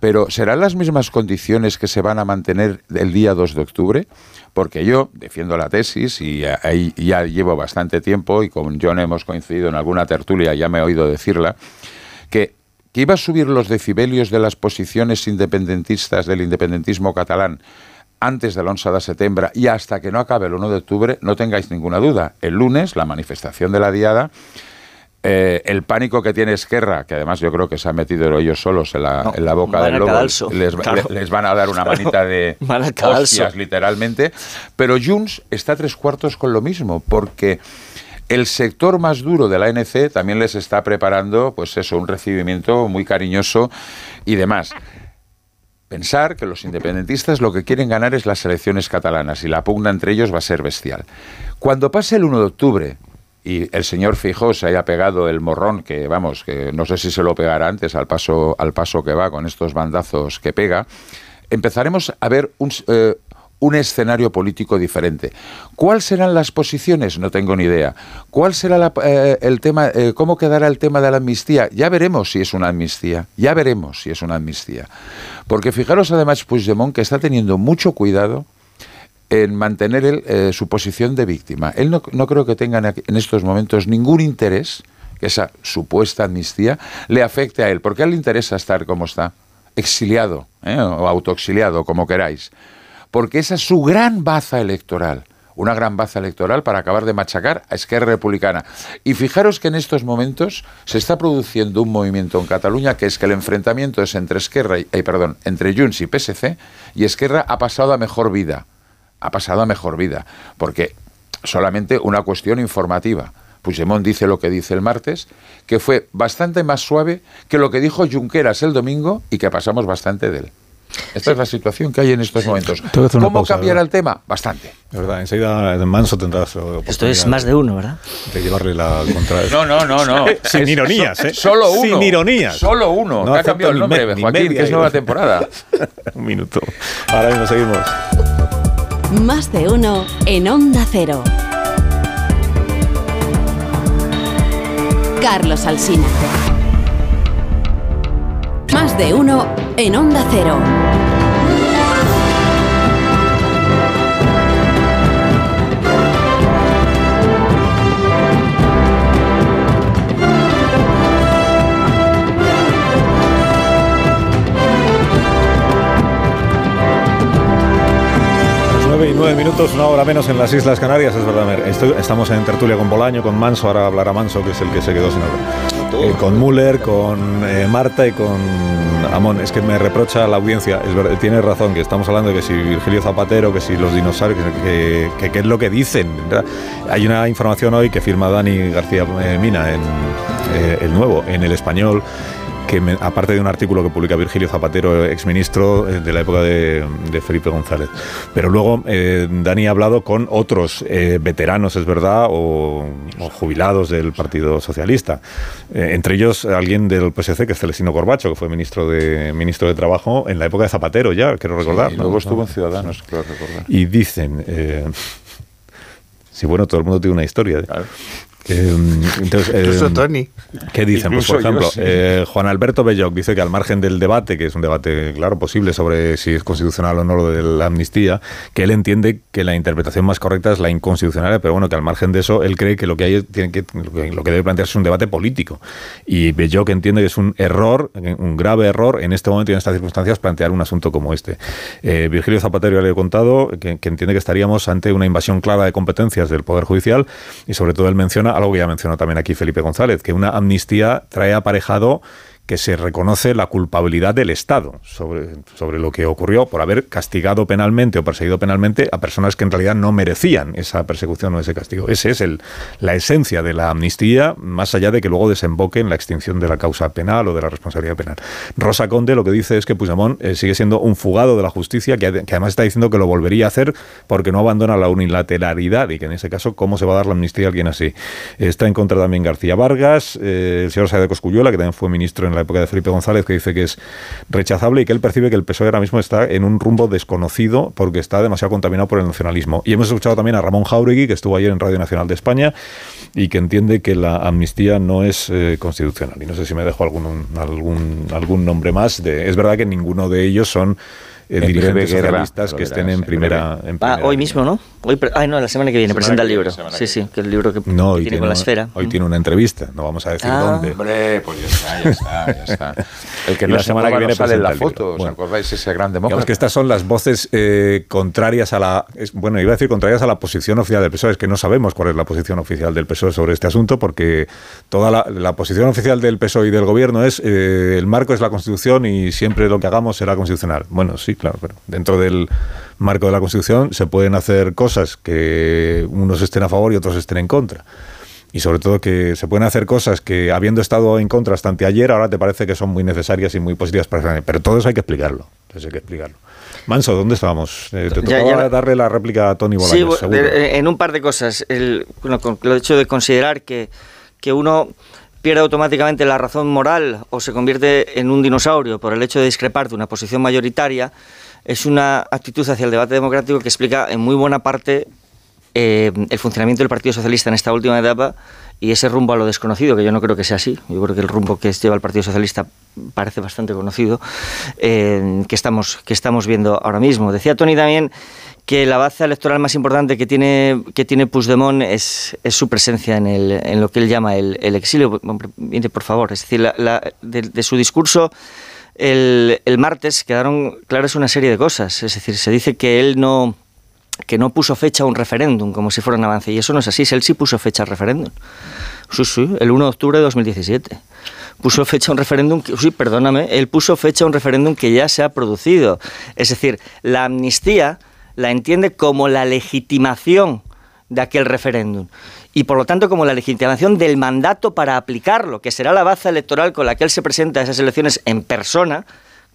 pero ¿serán las mismas condiciones que se van a mantener el día 2 de octubre? Porque yo defiendo la tesis y ahí ya llevo bastante tiempo y con John hemos coincidido en alguna tertulia, ya me he oído decirla, que, que iba a subir los decibelios de las posiciones independentistas del independentismo catalán antes del 11 de septiembre y hasta que no acabe el 1 de octubre, no tengáis ninguna duda. El lunes, la manifestación de la Diada, eh, el pánico que tiene Esquerra, que además yo creo que se han metido ellos solos en la, No, en la boca del lobo, les, claro. le- les van a dar una manita de hostias, literalmente. Pero Junts está a tres cuartos con lo mismo, porque el sector más duro de la ANC también les está preparando, pues eso, un recibimiento muy cariñoso y demás. Pensar que los independentistas lo que quieren ganar es las elecciones catalanas y la pugna entre ellos va a ser bestial. Cuando pase el 1 de octubre y el señor Fijó se haya pegado el morrón, que vamos, que no sé si se lo pegará antes al paso, al paso que va con estos bandazos que pega, empezaremos a ver un, eh, un escenario político diferente. ¿Cuáles serán las posiciones? No tengo ni idea. ¿Cuál será eh, el tema? eh, ¿Cómo quedará el tema de la amnistía? Ya veremos si es una amnistía. Ya veremos si es una amnistía. Porque fijaros además Puigdemont que está teniendo mucho cuidado en mantener eh, su posición de víctima. Él no, no creo que tenga en estos momentos ningún interés que esa supuesta amnistía le afecte a él, porque a él le interesa estar como está, exiliado o autoexiliado, como queráis, porque esa es su gran baza electoral, una gran baza electoral para acabar de machacar a Esquerra Republicana. Y fijaros que en estos momentos se está produciendo un movimiento en Cataluña que es que el enfrentamiento es entre Esquerra y, eh, perdón, entre Junts y PSC y Esquerra ha pasado a mejor vida ha pasado a mejor vida, porque solamente una cuestión informativa. Puigdemont dice lo que dice el martes, que fue bastante más suave que lo que dijo Junqueras el domingo y que pasamos bastante de él. Esta es la situación que hay en estos momentos. ¿Cómo pausa, cambiará ¿verdad? el tema? Bastante. De verdad, enseguida en Manso tendrás eh, Esto es más de uno, ¿verdad? de llevarle la contraria. No, no, no, no. Sin Es ironías, ¿eh? Solo uno. Sin ironías. Solo uno. No ha cambiado el ni nombre, me- ni Joaquín, media que es nueva temporada. Un minuto. Ahora mismo seguimos. Más de uno en Onda Cero. Carlos Alsina. Más de uno en Onda Cero. Las 9 y 9 minutos, una hora menos en las Islas Canarias, es verdad. Estamos en tertulia con Bolaño, con Manso, ahora hablará Manso, que es el que se quedó sin hablar. Eh, con Müller, con eh, Marta y con Amón. Es que me reprocha la audiencia, es tiene razón, que estamos hablando de que si Virgilio Zapatero, que si los dinosaurios, que, que, que es lo que dicen. Hay una información hoy que firma Dani García eh, Mina en El Nuevo, en El Español, que me- aparte de un artículo que publica Virgilio Zapatero, exministro eh, de la época de, de Felipe González. Pero luego eh, Dani ha hablado con otros eh, veteranos, es verdad, o, o jubilados del Partido Socialista. Eh, entre ellos alguien del PSC, que es Celestino Corbacho, que fue ministro de, ministro de Trabajo en la época de Zapatero, ya, quiero recordar. y ¿no? luego estuvo en Ciudadanos, creo recordar. Y dicen, eh, sí, bueno, todo el mundo tiene una historia. ¿eh? Eh, entonces, Incluso eh, Tony. ¿Qué dicen? Pues, por Incluso yo, ejemplo, eh, Juan Alberto Belloc dice que al margen del debate, que es un debate, claro, posible sobre si es constitucional o no lo de la amnistía, que él entiende que la interpretación más correcta es la inconstitucional, pero bueno, que al margen de eso, él cree que lo que hay tiene que, lo que, lo que debe plantearse es un debate político. Y Belloc entiende que es un error, un grave error en este momento y en estas circunstancias plantear un asunto como este. Eh, Virgilio Zapatero ya le he contado que, que entiende que estaríamos ante una invasión clara de competencias del Poder Judicial y sobre todo él menciona algo que ya mencionó también aquí Felipe González, que una amnistía trae aparejado que se reconoce la culpabilidad del Estado sobre, sobre lo que ocurrió por haber castigado penalmente o perseguido penalmente a personas que en realidad no merecían esa persecución o ese castigo. Esa es el, la esencia de la amnistía, más allá de que luego desemboque en la extinción de la causa penal o de la responsabilidad penal. Rosa Conde lo que dice es que Puigdemont eh, sigue siendo un fugado de la justicia, que, ade- que además está diciendo que lo volvería a hacer porque no abandona la unilateralidad y que en ese caso, ¿cómo se va a dar la amnistía a alguien así? Está en contra también García Vargas, eh, el señor Saez de Cosculluela, que también fue ministro en la época de Felipe González, que dice que es rechazable y que él percibe que el PSOE ahora mismo está en un rumbo desconocido porque está demasiado contaminado por el nacionalismo. Y hemos escuchado también a Ramón Jauregui, que estuvo ayer en Radio Nacional de España y que entiende que la amnistía no es eh, constitucional. Y no sé si me dejo algún, algún, algún nombre más. De, es verdad que ninguno de ellos son eh, dirigentes guerra, socialistas que estén en en primera, Ah, hoy mismo, ¿no? Hoy, pre- ay, no, la semana que viene Semana presenta que el libro. Sí, que sí, que el libro que, No, que hoy tiene con la esfera. Hoy tiene una entrevista, no vamos a decir Ah. dónde. Hombre, pues ya está, ya está, ya está. El que Y no la se semana que no viene sale en la foto. ¿os acordáis? Ese gran demócrata. que estas son las voces eh, contrarias a la. es- bueno, iba a decir contrarias a la posición oficial del PSOE. Es que no sabemos cuál es la posición oficial del PSOE sobre este asunto, porque toda la, la posición oficial del PSOE y del gobierno es eh, el marco es la Constitución y siempre lo que hagamos será constitucional. Bueno, sí, claro, pero dentro del marco de la Constitución se pueden hacer cosas que unos estén a favor y otros estén en contra. Y sobre todo que se pueden hacer cosas que, habiendo estado en contra hasta anteayer, ahora te parece que son muy necesarias y muy positivas para Pero todo eso hay que explicarlo. Eso hay que explicarlo. Manso, ¿dónde estábamos? Eh, te Ya- tocaba ya- darle la réplica a Tony Sí, Bolaños, bu- seguro. en un par de cosas. El, bueno, con lo hecho de considerar que, que uno pierde automáticamente la razón moral o se convierte en un dinosaurio por el hecho de discrepar de una posición mayoritaria es una actitud hacia el debate democrático que explica en muy buena parte eh, el funcionamiento del Partido Socialista en esta última etapa y ese rumbo a lo desconocido, que yo no creo que sea así. Yo creo que el rumbo que lleva el Partido Socialista parece bastante conocido, eh, que, estamos, que estamos viendo ahora mismo. Decía Tony también que la baza electoral más importante que tiene, que tiene Puigdemont es, es su presencia en, el, en lo que él llama el, el exilio. Mire, por favor, es decir, la- la- de, de su discurso el, el martes quedaron claras una serie de cosas. Es decir, se dice que él no que no puso fecha a un referéndum como si fuera un avance. Y eso no es así. Él sí puso fecha al referéndum. Sí, sí, el 1 de octubre de 2017. Puso fecha a un referéndum, que, sí, perdóname, él puso fecha a un referéndum que ya se ha producido. Es decir, la amnistía la entiende como la legitimación de aquel referéndum y por lo tanto como la legitimación del mandato para aplicarlo, que será la baza electoral con la que él se presenta a esas elecciones en persona,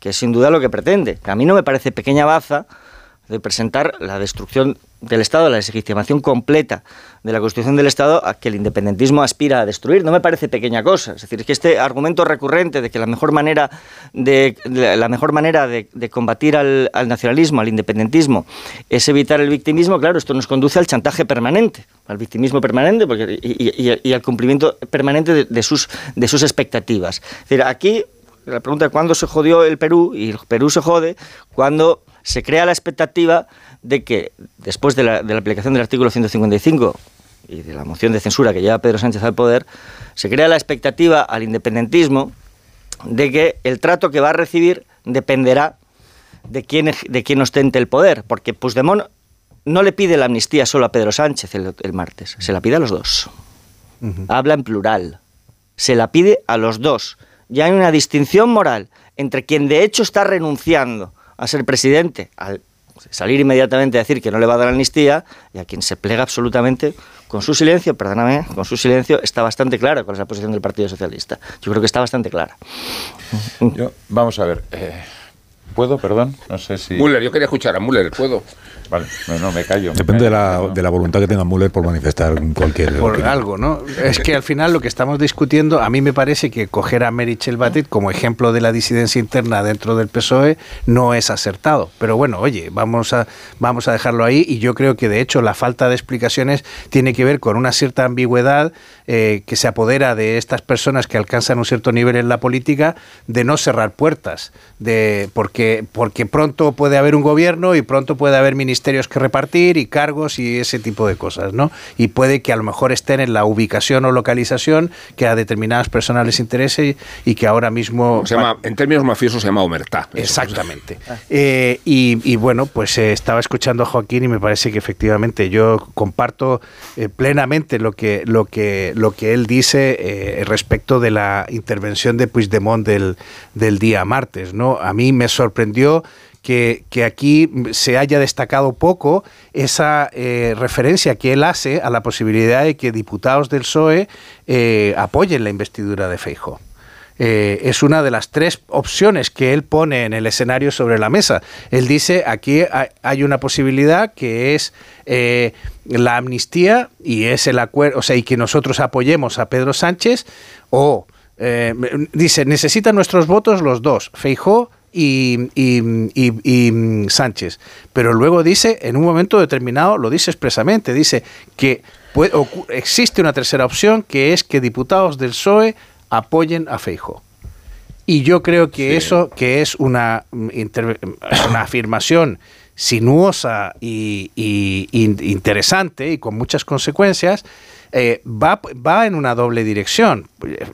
que es sin duda lo que pretende. A mí no me parece pequeña baza de presentar la destrucción del Estado, la deslegitimación completa de la Constitución del Estado a que el independentismo aspira a destruir. No me parece pequeña cosa. Es decir, es que este argumento recurrente de que la mejor manera de, de- la mejor manera de, de combatir al, al nacionalismo, al independentismo, es evitar el victimismo, claro, esto nos conduce al chantaje permanente, al victimismo permanente porque, y, al cumplimiento permanente de, de sus, de sus expectativas. Es decir, aquí la pregunta es cuándo se jodió el Perú, y el Perú se jode cuando se crea la expectativa de que después de la, de la aplicación del artículo 155 y de la moción de censura que lleva Pedro Sánchez al poder, se crea la expectativa al independentismo de que el trato que va a recibir dependerá de quién, de quién ostente el poder, porque Puigdemont no le pide la amnistía solo a Pedro Sánchez el, el martes, se la pide a los dos. Habla en plural. Se la pide a los dos. Ya hay una distinción moral entre quien de hecho está renunciando a ser presidente, al salir inmediatamente a decir que no le va a dar amnistía, y a quien se plega absolutamente con su silencio, perdóname, con su silencio está bastante clara cuál es la posición del Partido Socialista. Yo creo que está bastante clara. Yo- vamos a ver. eh, ¿Puedo, perdón? No sé si. Müller, yo quería escuchar a Müller, ¿puedo? Vale, no, no, me callo. me Depende de la, de la voluntad que tenga Müller por manifestar cualquier por opinión. algo, ¿no? Es que al final lo que estamos discutiendo, a mí me parece que coger a Merichel Batet como ejemplo de la disidencia interna dentro del PSOE no es acertado. Pero bueno, oye, vamos a, vamos a dejarlo ahí y yo creo que de hecho la falta de explicaciones tiene que ver con una cierta ambigüedad eh, que se apodera de estas personas que alcanzan un cierto nivel en la política de no cerrar puertas, de porque, porque pronto puede haber un gobierno y pronto puede haber ministerios que repartir y cargos y ese tipo de cosas, ¿no? Y puede que a lo mejor estén en la ubicación o localización que a determinadas personas les interese y, y que ahora mismo... Se llama, en términos mafiosos se llama omertá. Exactamente. Eh, y, y bueno, pues eh, estaba escuchando a Joaquín y me parece que efectivamente yo comparto eh, plenamente lo que, lo, que, lo que él dice eh, respecto de la intervención de Puigdemont del, del día martes. ¿no? A mí me sorprendió que, aquí se haya destacado poco esa eh, referencia que él hace a la posibilidad de que diputados del PSOE eh, apoyen la investidura de Feijóo. Eh, es una de las tres opciones que él pone en el escenario sobre la mesa. Él dice, aquí hay, una posibilidad que es la amnistía y es el acuerdo, o sea, y que nosotros apoyemos a Pedro Sánchez, o dice, necesitan nuestros votos los dos, Feijó y, y- y- y, mm, Sánchez. Pero luego dice, en un momento determinado, lo dice expresamente, dice que puede- existe una tercera opción, que es que diputados del PSOE apoyen a Feijo. Y yo creo que eso, que es una, mm, una afirmación sinuosa y, y in- interesante y con muchas consecuencias, eh, va, va en una doble dirección.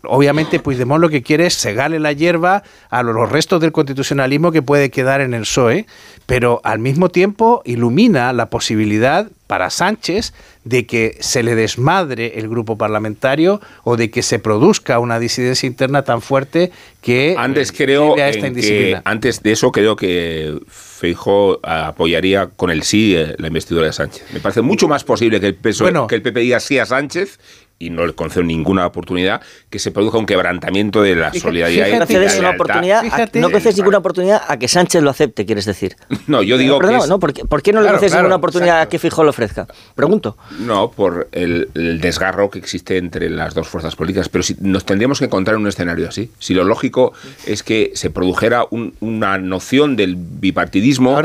Obviamente, Puigdemont lo que quiere es cegarle la hierba a lo- los restos del constitucionalismo que puede quedar en el PSOE, pero al mismo tiempo ilumina la posibilidad para Sánchez de que se le desmadre el grupo parlamentario o de que se produzca una disidencia interna tan fuerte que Antes eh, creo lleve a esta que, antes de eso creo que Feijó apoyaría con el sí eh, la investidura de Sánchez. Me parece mucho más posible que el, PSOE Bueno. que el PP diga sí a Sánchez y no le concedo ninguna oportunidad que se produzca un quebrantamiento de la Fíjate- solidaridad y no de concedes la una oportunidad, a- no concedes ninguna oportunidad a que Sánchez lo acepte, quieres decir. No, yo digo Perdón, que es- no, ¿por qué, por qué no le concedes claro, ninguna oportunidad exacto. a que Fijó lo ofrezca? Pregunto. No, por el, el desgarro que existe entre las dos fuerzas políticas. Pero si nos tendríamos que encontrar en un escenario así. Si lo lógico es que se produjera un- una noción del bipartidismo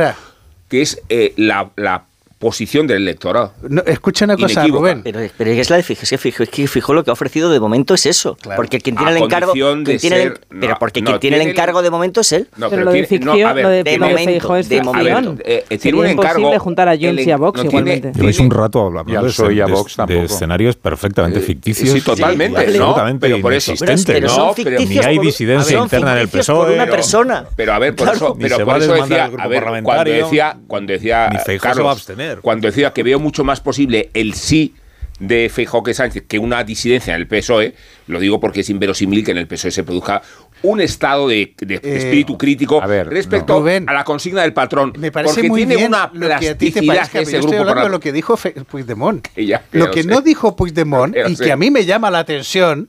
que es eh, la, la posición del electorado. No, escucha una cosa. Rubén. Pero, pero es la de Fijó, es que Fijó, es que Fijó lo que ha ofrecido de momento es eso. Porque quien tiene A el encargo. de quien tiene el- ser- no, pero porque no, quien tiene el tiene el- encargo de momento es él. No, Pero pero lo de tiene- no, ficción- a ver, lo de- de de momento. Es de momento. eh, eh, Sería tiene un encargo. imposible juntar a el- y a Vox no tiene- igualmente. Lleváis un rato hablando de, a de- Vox de escenarios perfectamente ficticios. Sí, totalmente, Pero por eso- pero ¿no? Ni hay disidencia interna en el PSOE. por una pero- persona. Pero a ver, por Claro. eso, decía, el cuando decía, cuando decía ni Feijóo se Carlos, va a abstener. Cuando decía que veo mucho más posible el sí de Feijóo que Sánchez que una disidencia en el PSOE, lo digo porque es inverosímil que en el PSOE se produzca un estado de, de Eh, espíritu crítico respecto Rubén, a la consigna del patrón. Me parece porque muy tiene bien una lo que a ti te plasticidad parezca, ese pero yo estoy grupo hablando de parlamentario. lo que dijo Fe- Puigdemont. Que ya- que lo lo que sé. no dijo Puigdemont Que y sé. que a mí me llama la atención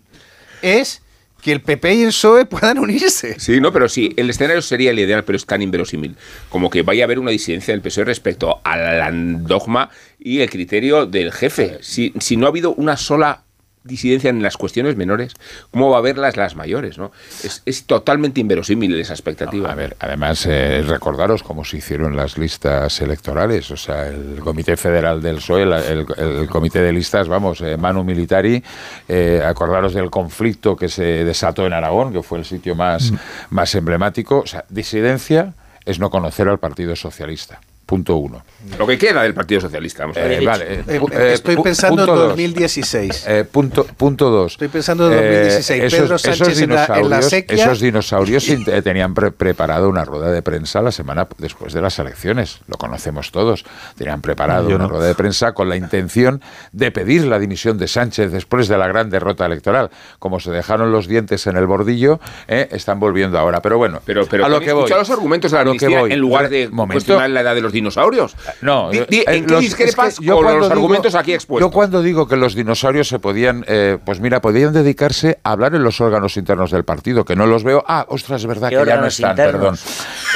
es que el PP y el PSOE puedan unirse. Sí, no, pero sí, el escenario sería el ideal, pero es tan inverosímil. Como que vaya a haber una disidencia del PSOE respecto al dogma y el criterio del jefe. Si, si no ha habido una sola disidencia en las cuestiones menores, ¿cómo va a haberlas las mayores? ¿no? Es, es totalmente inverosímil esa expectativa. A ver, además, eh, recordaros cómo se hicieron las listas electorales. O sea, el Comité Federal del PSOE, el, el Comité de Listas, vamos, eh, Manu Militari, eh, acordaros del conflicto que se desató en Aragón, que fue el sitio más, más emblemático. O sea, disidencia es no conocer al Partido Socialista. Punto uno. Lo que queda del Partido Socialista, vamos a ver. Eh, vale, eh, Eh, eh, estoy pensando en punto dos. 2016. Eh, punto, punto dos. Estoy pensando en 2016. Eh, Pedro Sánchez en la- en la dinosaurios- sequía. Esos dinosaurios in- tenían pre- preparado una rueda de prensa la semana después de las elecciones. Lo conocemos todos. Tenían preparado Yo una no. rueda de prensa con la intención de pedir la dimisión de Sánchez después de la gran derrota electoral. Como se dejaron los dientes en el bordillo, eh, están volviendo ahora. Pero bueno, Pero, pero a lo que voy. escucha los argumentos de la A lo que amnistía voy. en lugar de Momento. cuestionar la edad de los dinosaurios. No, Di- di- eh, ¿en qué los- discrepas es que yo con los digo- argumentos aquí expuestos? Yo cuando digo que los dinosaurios se podían, eh, pues mira, podían dedicarse a hablar en los órganos internos del partido, que no los veo. Ah, ostras, es verdad ¿Qué que ya no están, internos? perdón.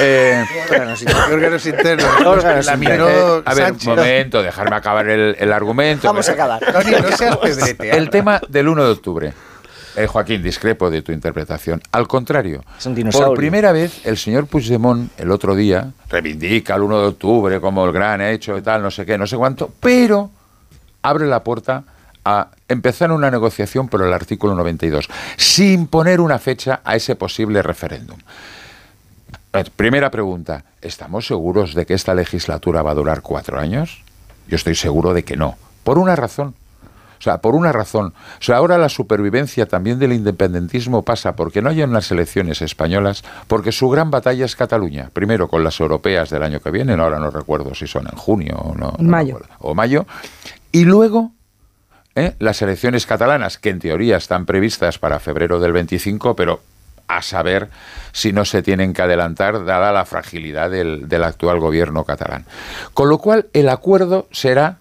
Eh, Órganos internos. órganos internos. Órganos La internos. miró eh, a ver, Sánchez. un momento, dejarme acabar el, el argumento. Vamos a acabar. Tony, no seas pedrete. El tema del 1 de octubre. Eh, Joaquín, discrepo de tu interpretación. Al contrario, Es un dinosaurio. por primera vez el señor Puigdemont el otro día reivindica el 1 de octubre como el gran hecho y tal, no sé qué, no sé cuánto, pero abre la puerta a empezar una negociación por el artículo 92, sin poner una fecha a ese posible referéndum. Ver, Primera pregunta, ¿estamos seguros de que esta legislatura va a durar cuatro años? Yo estoy seguro de que no, por una razón. O sea, por una razón. O sea, ahora la supervivencia también del independentismo pasa porque no hay unas elecciones españolas, porque su gran batalla es Cataluña. Primero con las europeas del año que viene, ahora no recuerdo si son en junio o no. En mayo. o mayo. Y luego ¿eh? las elecciones catalanas, que en teoría están previstas para febrero del 25, pero a saber si no se tienen que adelantar dada la fragilidad del, del actual gobierno catalán. Con lo cual, el acuerdo será,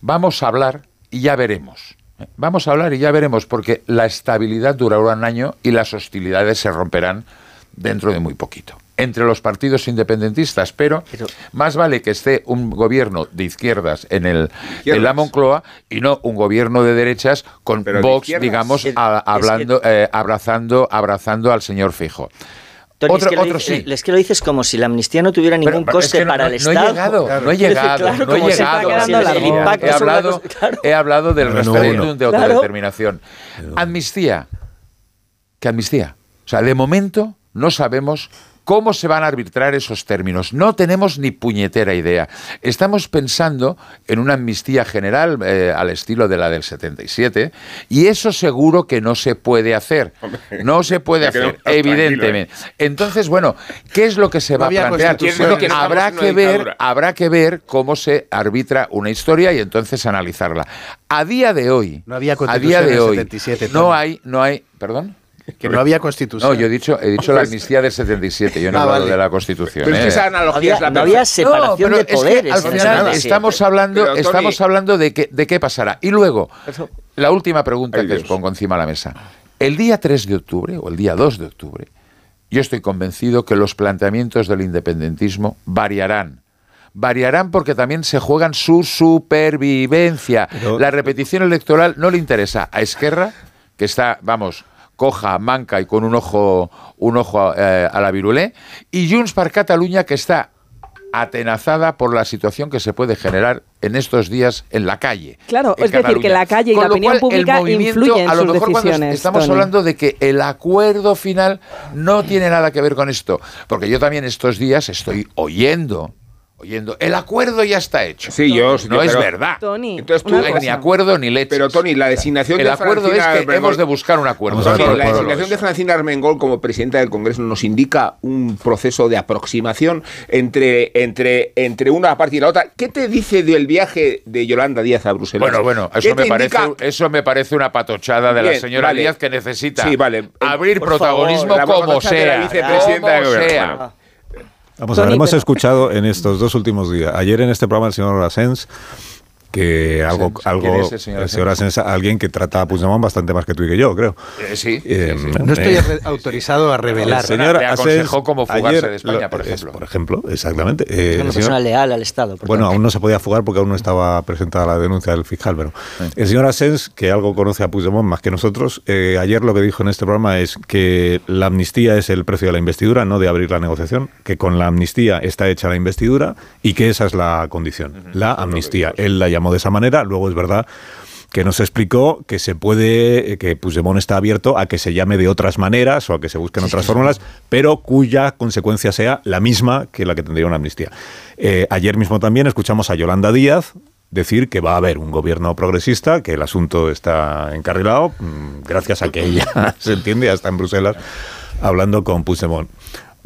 vamos a hablar y ya veremos. Vamos a hablar y ya veremos, porque la estabilidad durará un año y las hostilidades se romperán dentro de muy poquito entre los partidos independentistas, pero, más vale que esté un gobierno de izquierdas en el en la Moncloa y no un gobierno de derechas con Pero Vox, digamos, Es- a- es hablando, eh, abrazando, abrazando al señor Fijo. Tony, otro es que lo otro dice- sí. Es que lo dices como si la amnistía no tuviera ningún Pero- pero es coste que para no- el no he Estado. llegado, no he llegado, claro, no he llegado. si He la hablado, claro. he hablado del referéndum de Claro. autodeterminación. Amnistía. ¿Qué amnistía? O sea, de momento no sabemos cómo se van a arbitrar esos términos. No tenemos ni puñetera idea. Estamos pensando en una amnistía general eh, al estilo de la del 77 y eso seguro que no se puede hacer. No se puede hacer, más evidentemente. Entonces, bueno, ¿qué es lo que se va a plantear? Bueno, habrá que ver, habrá que ver cómo se arbitra una historia y entonces analizarla. A día de hoy, No había a día de hoy, 77, no hay, no hay, perdón. Que no había constitución. No, yo he dicho, he dicho la amnistía del 77, yo no he Ah, hablado vale. de la Constitución. Pero es que ¿eh? esa analogía Había- es la no había separación pero de es que poderes. al en el final 77. estamos hablando, Pero, Tony- estamos hablando de, que, de qué pasará. Y luego, la última pregunta Ay, que os pongo encima de la mesa. El día 3 de octubre o el día 2 de octubre, yo estoy convencido que los planteamientos del independentismo variarán. Variarán porque también se juegan su supervivencia. Pero- la repetición electoral no le interesa a Esquerra, que está, vamos, coja, manca y con un ojo, un ojo eh, a la virulé, y Junts per Catalunya, que está atenazada por la situación que se puede generar en estos días en la calle. Claro, es decir, que la calle y Con la opinión cual, pública influyen en a lo sus mejor cuando decisiones, estamos Tony. hablando de que el acuerdo final no tiene nada que ver con esto, porque yo también estos días estoy oyendo, oyendo, el acuerdo ya está hecho. Sí, yo- no yo- es pero- verdad. Tony, Entonces tú- una No hay ni acuerdo ni leche. Pero Tony, la designación el de acuerdo es Francina que Armengol- hemos de buscar un acuerdo. Tony, la designación de Francina Armengol como presidenta del Congreso nos indica un proceso de aproximación entre, entre, entre una parte y la otra. ¿Qué te dice del viaje de Yolanda Díaz a Bruselas? Bueno, bueno, ¿Qué eso me, parece, indica- eso me parece una patochada de la señora vale. Díaz que necesita Sí, vale. abrir Por protagonismo favor, como patochada de la sea. como gobierno. sea. Vamos a ver, Tony, hemos escuchado en estos dos últimos días, ayer en este programa el señor Asens, que algo, algo ¿quién es el señor el señor Asens, alguien que trata a Puigdemont bastante más que tú y que yo, creo. Eh, sí, Eh, sí, sí. No estoy eh, autorizado a revelar. el señor Le Asens aconsejó cómo fugarse ayer de España, lo- por es- ejemplo. por ejemplo, exactamente. Eh, Es una señor- persona leal al Estado. por Bueno, tanto. aún no se podía fugar porque aún no estaba presentada la denuncia del fiscal, pero el señor Asens, que algo conoce a Puigdemont más que nosotros, eh, ayer lo que dijo en este programa es que la amnistía es el precio de la investidura, no de abrir la negociación, que con la amnistía está hecha la investidura y que esa es la condición, la amnistía. Él la llamó de esa manera, luego es verdad que nos explicó que se puede, eh, que Puigdemont está abierto a que se llame de otras maneras o a que se busquen otras fórmulas, pero cuya consecuencia sea la misma que la que tendría una amnistía. Eh, ayer mismo también escuchamos a Yolanda Díaz decir que va a haber un gobierno progresista, que el asunto está encarrilado, mm, gracias a que ella se entiende, ya está en Bruselas hablando con Puigdemont.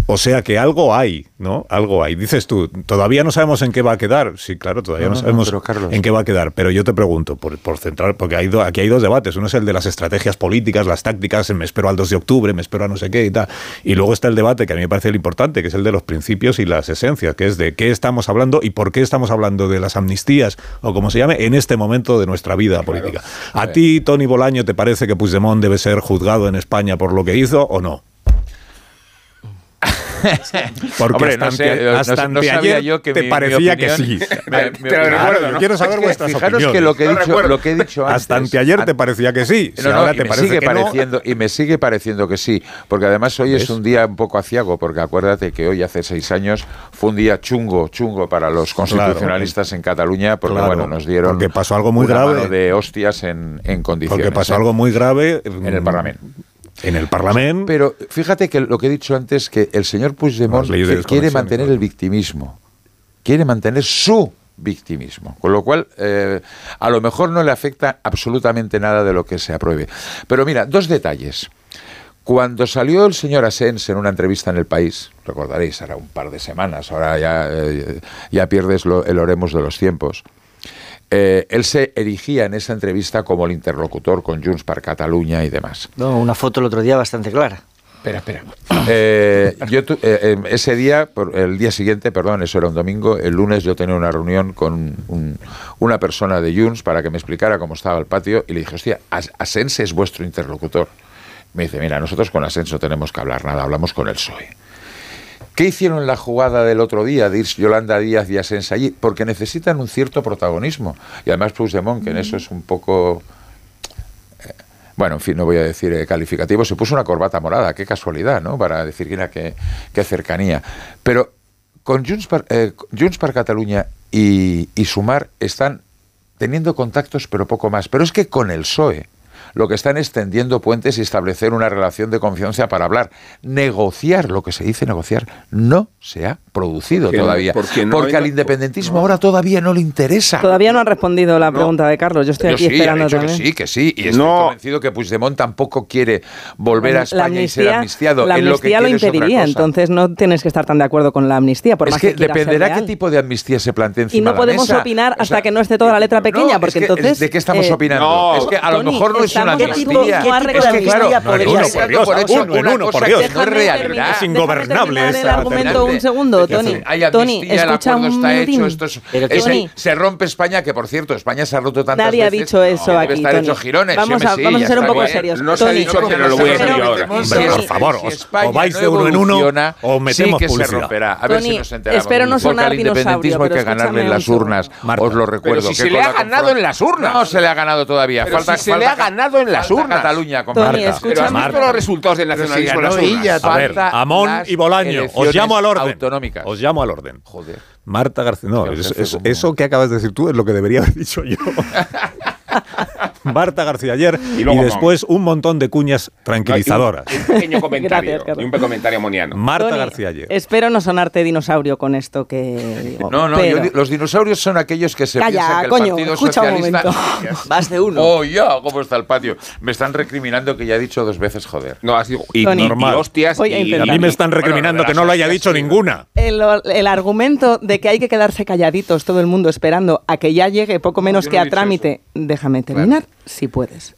O sea que algo hay, ¿no? Algo hay. Dices tú, todavía no sabemos en qué va a quedar. Sí, claro, todavía no, sabemos Carlos. en qué va a quedar. Pero yo te pregunto, por, por centrar, porque hay do- aquí hay dos debates. Uno es el de las estrategias políticas, las tácticas, me espero al 2 de octubre, me espero a no sé qué y tal. Y luego está el debate que a mí me parece el importante, que es el de los principios y las esencias, que es de qué estamos hablando y por qué estamos hablando de las amnistías, o como se llame, en este momento de nuestra vida política. ¿A ti, Tony Bolaño, te parece que Puigdemont debe ser juzgado en España por lo que hizo o no? Porque Hombre, hasta no sé, ante- no- hasta no sabía yo que te mi- mi parecía que sí. Me- Te lo claro, recuerdo. Quiero saber Es que vuestras fijaros opiniones. que lo que he Lo dicho, lo que he dicho antes. Hasta anteayer te parecía que sí. Si ahora y te me parece sigue que no. pareciendo y me sigue pareciendo que sí, porque además hoy es un día un poco aciago, porque acuérdate que hoy hace seis años fue un día chungo, chungo para los constitucionalistas en Cataluña, porque Claro, bueno, nos dieron porque pasó algo muy una grave. mano de hostias en, en condiciones. Porque pasó ¿eh? algo muy grave en el Parlamento. En el Parlamento. Pero fíjate que lo que he dicho antes, que el señor Puigdemont que quiere mantener el victimismo, quiere mantener su victimismo, con lo cual eh, a lo mejor no le afecta absolutamente nada de lo que se apruebe. Pero mira, dos detalles. Cuando salió el señor Asens en una entrevista en El País, recordaréis, era un par de semanas, ahora ya, eh, ya pierdes lo- el oremos de los tiempos, eh, él se erigía en esa entrevista como el interlocutor con Junts per Catalunya y demás. No, una foto el otro día bastante clara. Espera, espera. Eh, yo tu- eh, eh, ese día, el día siguiente, perdón, eso era un domingo, el lunes yo tenía una reunión con un- una persona de Junts para que me explicara cómo estaba el patio y le dije, hostia, As- Asens es vuestro interlocutor. Me dice, mira, nosotros con Asens no tenemos que hablar nada, hablamos con el PSOE. ¿Qué hicieron en la jugada del otro día de ir Yolanda Díaz y Asens allí? Porque necesitan un cierto protagonismo. Y además Puigdemont, que en eso es un poco... eh, Bueno, en fin, no voy a decir eh, calificativo, se puso una corbata morada, qué casualidad, ¿no? Para decir, mira, qué, qué cercanía. Pero con Junts per, eh, Junts per Catalunya y, y Sumar están teniendo contactos, pero poco más. Pero es que con el PSOE lo que están es tendiendo puentes y establecer una relación de confianza para hablar. Negociar, lo que se dice negociar, no se ha producido Porque no- todavía. porque no porque hay- al independentismo ahora todavía no le interesa. Todavía no han respondido la pregunta de Carlos. Yo estoy Yo aquí sí, esperando dicho también. que sí, que sí. Y estoy convencido que Puigdemont tampoco quiere volver a España y ser amnistía, amnistiado. la Él lo que amnistía lo, impediría, entonces no tienes que estar tan de acuerdo con la amnistía, por es más que, que, dependerá qué tipo de amnistía se plantee Y encima no de la podemos mesa. opinar O sea, hasta que no esté toda la letra pequeña, no, porque es que, entonces... ¿De qué estamos eh, opinando? No, es que a lo Tony, mejor no es una estamos- amnistía. ¿Qué tipo de Es que podría no, ser? por Dios, por eso uno en una uno, por Dios. que no es realidad. Es terminar esa el argumento un segundo, Tony. Hay Tony, amnistía, el escucha acuerdo un está hecho, minutín. esto se rompe España, que por cierto, España se ha roto tantas Nadie ha veces. dicho eso aquí, estar Tony. hecho girones. Vamos a- ser un poco serios. No se ha dicho, pero lo voy a decir ahora. Hombre, por favor, o vais no de uno en uno o metemos sí que se publicidad. romperá. A ver si nos enteramos. espero no sonar independentismo hay que ganarle en las urnas. Os lo recuerdo. Pero si que se le ha ganado en las urnas. No se le ha ganado todavía. Pero falta, si se falta le ha ca- en las falta urnas. Cataluña con Tony, Marta. Pero escucha, has visto Marta. los resultados del nacionalismo en las urnas. A ver, Amón y Bolaño, os llamo al orden. autonómicas. Os llamo al orden. Joder. Marta García. No, es- es- eso que acabas de decir tú es lo que debería haber dicho yo. Marta García ayer Y y, luego después un montón de cuñas tranquilizadoras. Un, un pequeño comentario. Gracias, y un pequeño comentario moniano. Marta Tony, García ayer. Espero no sonarte dinosaurio con esto que digo. No, no, pero- yo los dinosaurios son aquellos que se Calla, piensan que el coño, Partido escucha un Socialista... momento. Más de uno. Oh, ya, ¿cómo está el patio? Me están recriminando que ya he dicho dos veces joder. No, has dicho y, Tony. y Normal. hostias Voy a y. A mí me están Bueno, recriminando de que no lo haya hostias, dicho sí. ninguna. El, el argumento de que hay que quedarse calladitos todo el mundo esperando a que ya llegue poco menos no que a trámite. Déjame terminar, si puedes.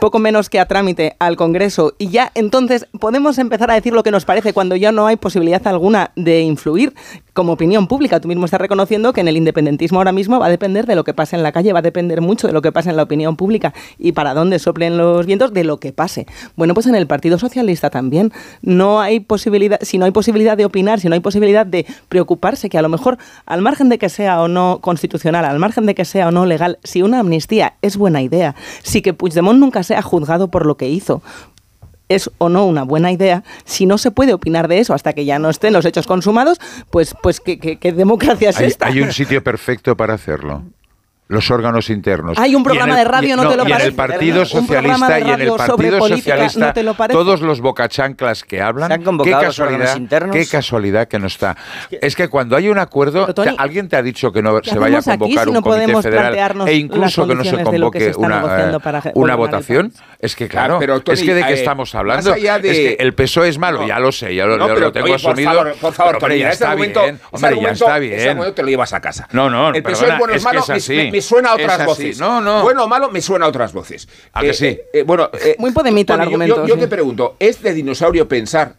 Poco menos que a trámite al Congreso y ya entonces podemos empezar a decir lo que nos parece cuando ya no hay posibilidad alguna de influir como opinión pública. Tú mismo estás reconociendo que en el independentismo ahora mismo va a depender de lo que pase en la calle, va a depender mucho de lo que pase en la opinión pública y para dónde soplen los vientos de lo que pase. Bueno, pues en el Partido Socialista también no hay posibilidad, si no hay posibilidad de opinar, si no hay posibilidad de preocuparse, que a lo mejor al margen de que sea o no constitucional, al margen de que sea o no legal, si una amnistía es buena idea, si que Puigdemont nunca sea juzgado por lo que hizo, es o no una buena idea, si no se puede opinar de eso hasta que ya no estén los hechos consumados, pues, pues ¿qué, qué- qué democracia es Hay, esta? hay un sitio perfecto para hacerlo. Los órganos internos. Hay un programa el- de radio, y- ¿no te lo y en parece? el Partido Socialista y en el Partido política, Socialista, ¿no te lo parece? todos los bocachanclas que hablan, ¿Se han qué convocado los órganos casualidad, internos? qué casualidad que no está. Es que cuando hay un acuerdo, Pero, Tony, te- alguien te ha dicho que no ¿qué se vaya a convocar si un no comité federal e incluso que no se convoque una, eh, para una votación? Es que claro, pero, Tony, es que de qué eh, estamos hablando. de- Es que el PSOE es malo, No. ya lo sé, ya lo, pero, lo tengo oye, por asumido. favor, por favor, Pero, hombre, Tony, ya está bien. Hombre, ya está bien. te lo llevas a casa. No, no, el PSOE es bueno es malo. Me, suena a otras voces. No, no. Bueno o malo, me suena a otras voces. ¿A que sí? eh, bueno, eh, Muy podemita el yo- argumento, Yo, yo sí. te pregunto, ¿es de dinosaurio pensar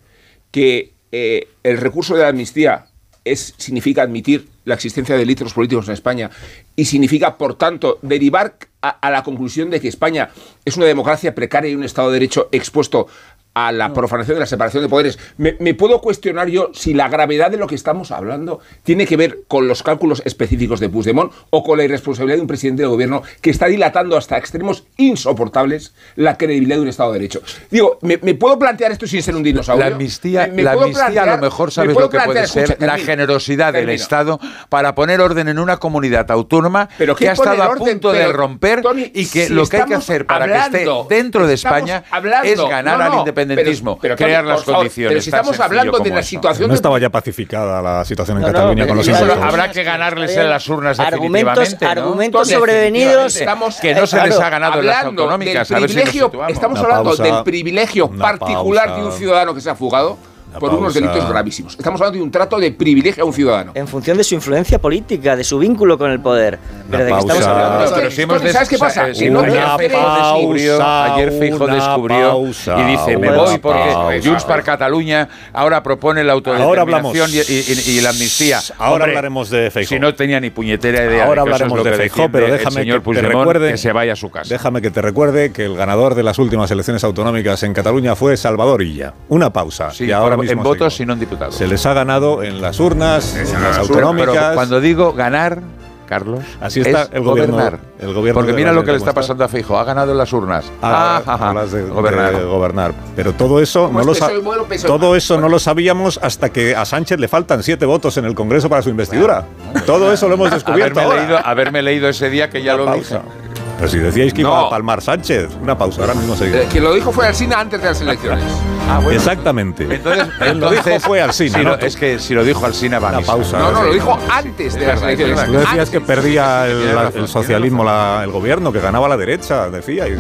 que eh, el recurso de la amnistía es, significa admitir la existencia de delitos políticos en España y significa, por tanto, derivar a, a la conclusión de que España es una democracia precaria y un Estado de Derecho expuesto a la profanación de la separación de poderes. Me, me puedo cuestionar yo si la gravedad de lo que estamos hablando tiene que ver con los cálculos específicos de Puigdemont o con la irresponsabilidad de un presidente del gobierno que está dilatando hasta extremos insoportables la credibilidad de un Estado de Derecho. Digo, ¿me, me puedo plantear esto sin ser un dinosaurio? La amnistía, ¿Me- me la amnistía a lo mejor me sabes lo que puede ser escucha, la termino, generosidad del. Estado para poner orden en una comunidad autónoma Pero que ¿qué ha estado a orden? punto de romper Tony, y que si lo que hay que hacer para que esté dentro de España hablando- es ganar no, al no, independentismo, pero- pero, crear las favor, condiciones. pero si estamos hablando de la eso. situación No estaba ya pacificada la situación en No, no, Cataluña pero con los indultos. Habrá que ganarles en las urnas Argumentos, definitivamente, ¿no? argumentos sobrevenidos. estamos- que no se Claro, les ha ganado en las hablando autonómicas. del a ver si nos privilegio, estamos Una hablando pausa, del privilegio particular pausa. de un ciudadano que se ha fugado Por unos delitos gravísimos. Estamos hablando de un trato de privilegio a un ciudadano. En función de su influencia política, de su vínculo con el poder. Pero ¿de qué estamos hablando? Pero si hemos ¿sabes qué pasa? eh, Que no ayer hace- descubrió, pausa, ayer Feijóo una descubrió pausa, y dice, me voy porque pausa. Junts per Cataluña ahora propone la autodeterminación y, y- y la amnistía. Ahora Hombre, hablaremos de Feijóo. Si no tenía ni puñetera idea Ahora de hablaremos de Feijóo, pero déjame señor que te recuerde que se vaya a su casa. Déjame que te recuerde que el ganador de las últimas elecciones autonómicas en Cataluña fue Salvador Illa. Una pausa. Sí, y ahora en votos y no en diputados. Se les ha ganado en las urnas, en las Pero autonómicas. cuando digo ganar, Carlos, Así está es el gobierno- gobernar. el gobierno Porque mira lo que le está pasando a Feijóo. Ha ganado en las urnas. Ah, Ah, de, gobernar. de gobernar. Pero todo eso ¿Cómo no es lo PSOE? todo eso no lo sabíamos hasta que a Sánchez le faltan siete votos en el Congreso para su investidura. Todo eso lo hemos descubierto haberme, ahora. leído, haberme leído ese día que ya Una lo pausa. dije. Pero si decíais que iba No. a palmar Sánchez, una pausa, ahora mismo seguimos. Eh, quien lo dijo fue Alsina antes de las elecciones. Ah, bueno. Exactamente. Entonces, Él lo dijo entonces, fue Alsina, si es que si lo dijo Alsina va a pausa. No, no, lo dijo antes de las elecciones. Tú decías que perdía el, la- socialismo la- el gobierno, que ganaba la derecha, decía. Y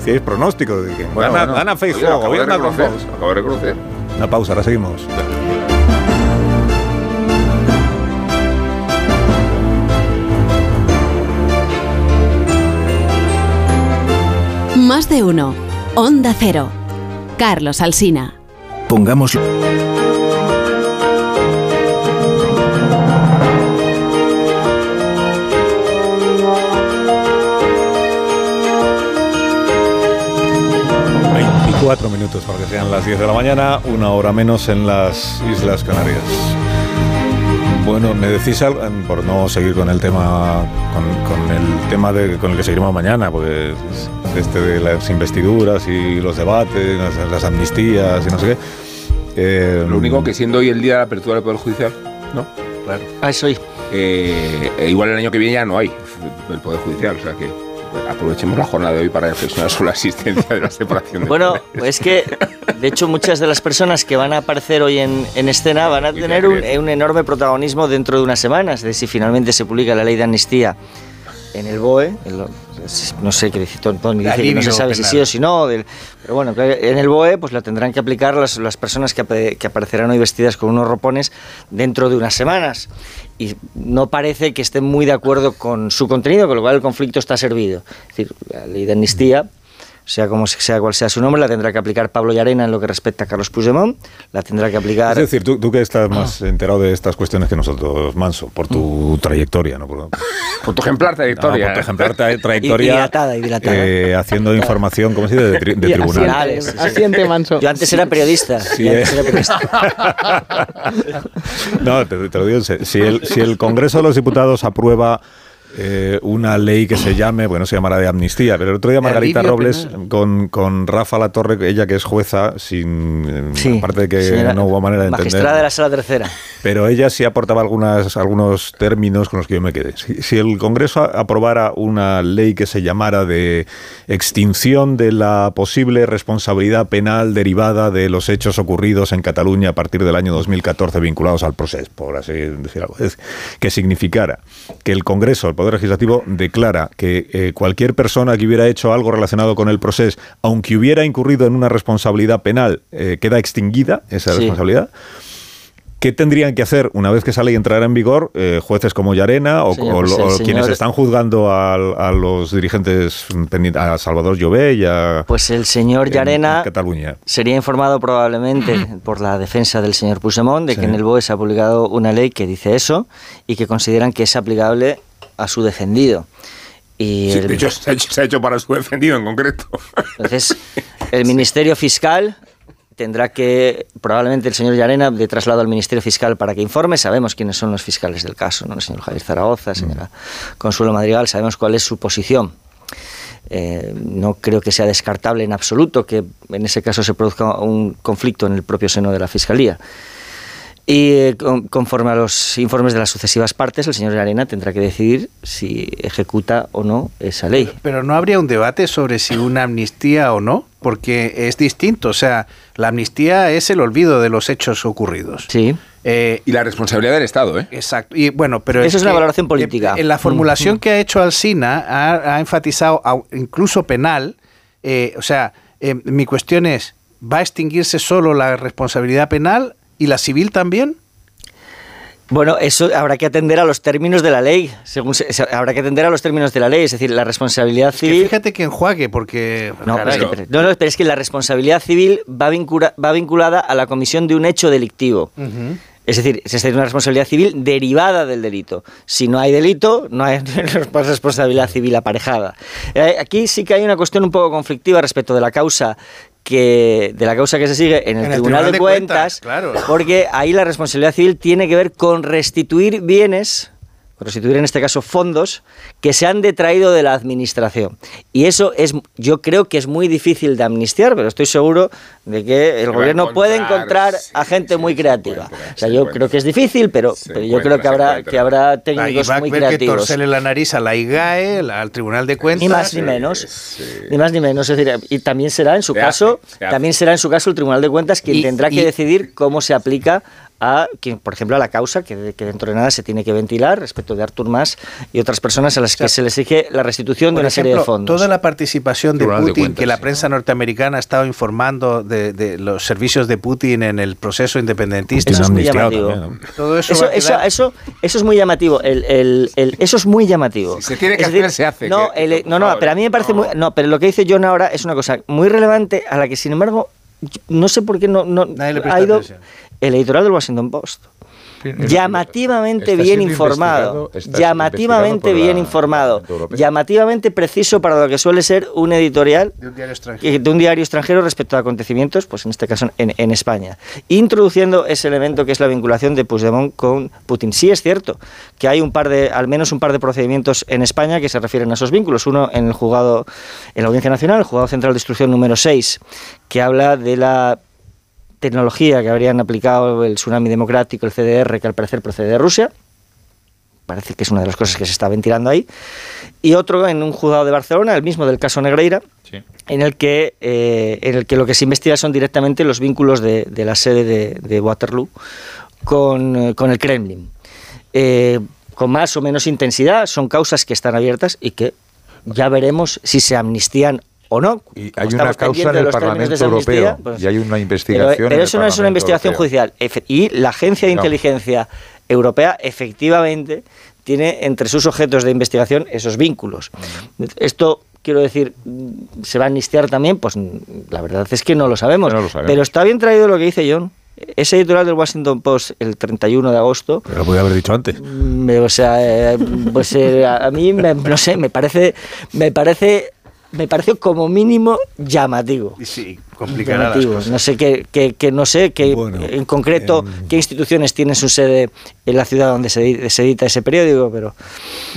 hacíais pronósticos. de que Bueno, gana, bueno. gana de gobierna con acabo de reconocer. Una pausa, ahora seguimos. Más de uno. Onda Cero. Carlos Alsina. Pongámoslo. Cuatro minutos para que sean las 10 de la mañana, una hora menos en las Islas Canarias. Bueno, me decís algo, por no seguir con el tema, con, con el tema de, con el que seguiremos mañana, porque este de las investiduras y los debates, las, las amnistías y no sé qué. Eh, Lo único que siendo hoy el día de la apertura del Poder Judicial, ¿no? Claro. Ah, eso hoy. Eh, eh, igual el año que viene ya no hay el Poder Judicial, o sea que aprovechemos la jornada de hoy para reflexionar sobre la existencia de la separación de Bueno, poderes. es que de hecho muchas de las personas que van a aparecer hoy en, en escena van a tener un, un enorme protagonismo dentro de unas semanas. De si finalmente se publica la ley de amnistía en el BOE, el- no sé qué dice Tony, dice que no se sabe si sí o si no, del- pero bueno, en el BOE pues la tendrán que aplicar las, las personas que, que aparecerán hoy vestidas con unos ropones dentro de unas semanas. Y no parece que estén muy de acuerdo con su contenido, con lo cual el conflicto está servido. Es decir, la ley de amnistía sea como sea cual sea su nombre, la tendrá que aplicar Pablo Llarena en lo que respecta a Carlos Puigdemont, la tendrá que aplicar... Es decir, tú, tú que estás más enterado de estas cuestiones que nosotros, Manso, por tu trayectoria, ¿no? Por, Por tu ejemplar trayectoria. No, por tu ejemplar tra- Y trayectoria. dilatada, y dilatada. eh, haciendo información, ¿cómo se dice? De, tri- de. Tribunales. Asiente manso. Yo antes era periodista. Sí, yo antes eh. era periodista. no, te, te lo digo en serio. Si el, si el Congreso de los Diputados aprueba eh, una ley que se llame, bueno, se llamará de amnistía, pero el otro día Margarita Alivio Robles con, con Rafa La Torre, ella que es jueza, sin eh, Sí, aparte de que señora no hubo manera de Magistrada entender. de la Sala Tercera. Pero ella sí aportaba algunas, algunos términos con los que yo me quedé. Si, si el Congreso aprobara una ley que se llamara de extinción de la posible responsabilidad penal derivada de los hechos ocurridos en Cataluña a partir del año 2014 vinculados al proceso, por así decir algo, que significara que el Congreso, el Poder Legislativo, declara que eh, cualquier persona que hubiera hecho algo relacionado con el proceso, aunque hubiera incurrido en una responsabilidad penal, eh, queda extinguida esa Sí. responsabilidad. ¿Qué tendrían que hacer una vez que esa ley entrara en vigor eh, jueces como Llarena o, pues el o señor- quienes están juzgando a, los dirigentes, a Salvador Llobé y a Pues el señor en- Llarena en Cataluña? sería informado probablemente por la defensa del señor Puigdemont de que en el BOE se ha publicado una ley que dice eso y que consideran que es aplicable a su defendido. Y Sí, el- de hecho, se ha hecho, se ha hecho para su defendido en concreto. entonces el Ministerio Fiscal tendrá que, probablemente el señor Llarena, de traslado al Ministerio Fiscal para que informe. Sabemos quiénes son los fiscales del caso, ¿no? El señor Javier Zaragoza, señora Consuelo Madrigal, sabemos cuál es su posición. Eh, no creo que sea descartable en absoluto que en ese caso se produzca un conflicto en el propio seno de la Fiscalía. Y eh, con- conforme a los informes de las sucesivas partes, el señor Arena tendrá que decidir si ejecuta o no esa ley. Pero no habría un debate sobre si una amnistía o no, porque es distinto. O sea, la amnistía es el olvido de los hechos ocurridos. Sí. y la responsabilidad del Estado, ¿eh? Exacto. Y bueno, pero Eso es una que, valoración política. eh, En la formulación Mm. que ha hecho Alsina ha, ha enfatizado, incluso penal, eh, o sea, eh, mi cuestión es, ¿va a extinguirse solo la responsabilidad penal y la civil también? Bueno, eso habrá que atender a los términos de la ley. Según se- se- habrá que atender a los términos de la ley, es decir, la responsabilidad Que civil. fíjate que enjuague, porque... No, pero es que, no, no, pero es que la responsabilidad civil va, vincula- va vinculada a la comisión de un hecho delictivo. Es decir, es una responsabilidad civil derivada del delito. Si no hay delito, no hay responsabilidad civil aparejada. Eh, Aquí sí que hay una cuestión un poco conflictiva respecto de la causa que de la causa que se sigue en el, En el Tribunal, Tribunal de, de Cuentas, Cuentas, claro. porque ahí la responsabilidad civil tiene que ver con restituir bienes restituir en este caso fondos que se han detraído de la administración. Y eso es, yo creo que es muy difícil de amnistiar, pero estoy seguro de que el gobierno puede encontrar, a gente muy creativa. o sea, yo creo que es difícil, pero, pero yo creo que habrá, que habrá técnicos muy ver que creativos. torcerle la nariz a la IGAE, la- al Tribunal de Cuentas. Ni más ni menos, ni más ni menos. Es decir, y también será en su Se caso, hace, se hace. también será en su caso el Tribunal de Cuentas quien Y- tendrá que y- decidir cómo se aplica a, quien, por ejemplo, a la causa que, que dentro de nada se tiene que ventilar respecto de Artur Mas y otras personas a las que se les exige la restitución de una serie de fondos. Toda la participación de Putin, Cuentas, que la prensa norteamericana ha estado informando de, de los servicios de Putin en el proceso independentista. Eso es muy llamativo. Todo eso, Eso, eso, quedar- eso, eso es muy llamativo. El, el- el- eso es muy llamativo. se tiene que Es hacer, se hace, No, que- el- no, no, pero a mí me parece muy. No, pero lo que dice John ahora es una cosa muy relevante a la que, sin embargo, no sé por qué no, no le ha ido atención. El editorial del Washington Post. Llamativamente bien informado, llamativamente bien la- informado, llamativamente preciso para lo que suele ser un editorial de un diario extranjero. que- de un diario extranjero respecto a acontecimientos, pues en este caso en, en España, introduciendo ese elemento que es la vinculación de Puigdemont con Putin. Sí es cierto que hay un par de, al menos un par de procedimientos en España que se refieren a esos vínculos. Uno en el juzgado, en la Audiencia Nacional, el juzgado central de instrucción número 6, que habla de la tecnología que habrían aplicado el tsunami democrático, el CDR, que al parecer procede de Rusia. Parece que es una de las cosas que se está ventilando ahí. Y otro en un juzgado de Barcelona, el mismo del caso Negreira, en, el que, eh, en el que lo que se investiga son directamente los vínculos de, de la sede de, de Waterloo con, eh, con el Kremlin. Eh, con más o menos intensidad, son causas que están abiertas y que ya veremos si se amnistían o no. Y hay una causa en el Parlamento Europeo pues- y hay una investigación. pero eso no es una investigación Europeo. judicial. Y la Agencia de No. Inteligencia Europea efectivamente tiene entre sus objetos de investigación esos vínculos. Esto, quiero decir, mm, ¿se va a amnistiar también? Pues mm, la verdad es que no lo sabemos. No lo sabemos. Pero está bien traído lo que dice John. Ese editorial del Washington Post el 31 de agosto Pero lo podía haber dicho antes. me- o sea, eh, pues eh, a, a mí me, no sé, me parece, me parece me pareció como mínimo llamativo. Sí, complicará las Llamativo. cosas. No sé qué, no sé qué, en concreto qué instituciones tienen su sede en la ciudad donde se, edi- se edita ese periódico, pero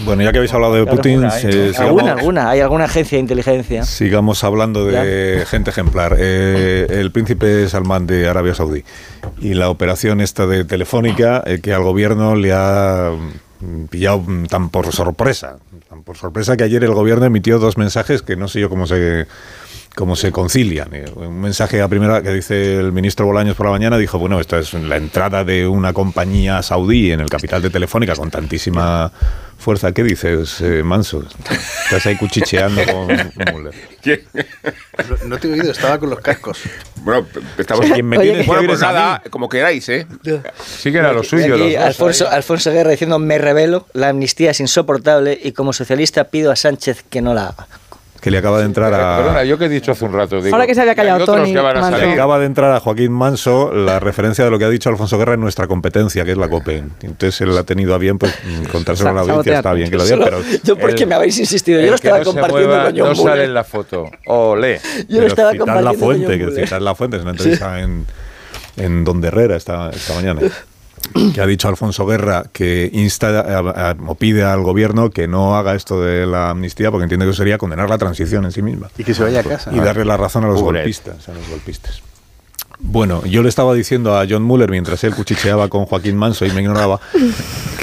Bueno, ya que habéis hablado de Claro, Putin, alguna, sigamos- alguna, alguna, hay alguna agencia de inteligencia. Sigamos hablando de gente ejemplar. Eh, el príncipe Salmán de Arabia Saudí y la operación esta de Telefónica eh, que al gobierno le ha mm, pillado mm, tan por sorpresa, por sorpresa que ayer el gobierno emitió dos mensajes que no sé yo cómo se cómo se concilian. Eh, Un mensaje a primera que dice el ministro Bolaños por la mañana dijo, bueno, esta es la entrada de una compañía saudí en el capital de Telefónica con tantísima fuerza. ¿Qué dices, eh, Manso? Estás ahí cuchicheando con Müller. No, no te he oído, estaba con los cascos. Bueno, estamos Quien me Oye, tienes bueno, pues nada, como queráis, ¿eh? Sí que era lo suyo. Aquí los dos, Alfonso, ¿eh? Alfonso Guerra diciendo me revelo, la amnistía es insoportable y como socialista pido a Sánchez que no la haga. Que le acaba de entrar Perdona, a... yo que he dicho hace un rato. Digo, Ahora que se había callado Tony. Le acaba de entrar a Joaquín Manso la referencia de lo que ha dicho Alfonso Guerra en nuestra competencia, que es la COPE. Entonces él ha tenido a bien pues, contárselo a la audiencia, está bien que lo diga, pero... Yo porque el- me habéis insistido, yo lo estaba no compartiendo mueva con John No sale en la foto. Ole. Yo lo pero estaba citad la compartiendo con fuente, John que citad la fuente, es una entrevista en, en Don de Herrera esta, esta mañana. Que ha dicho Alfonso Guerra que insta a- a- o pide al gobierno que no haga esto de la amnistía porque entiende que sería condenar la transición en sí misma. Y que se vaya a casa. Y darle la razón a los golpistas, a los golpistas. Bueno, yo le estaba diciendo a John Muller mientras él cuchicheaba con Joaquín Manso y me ignoraba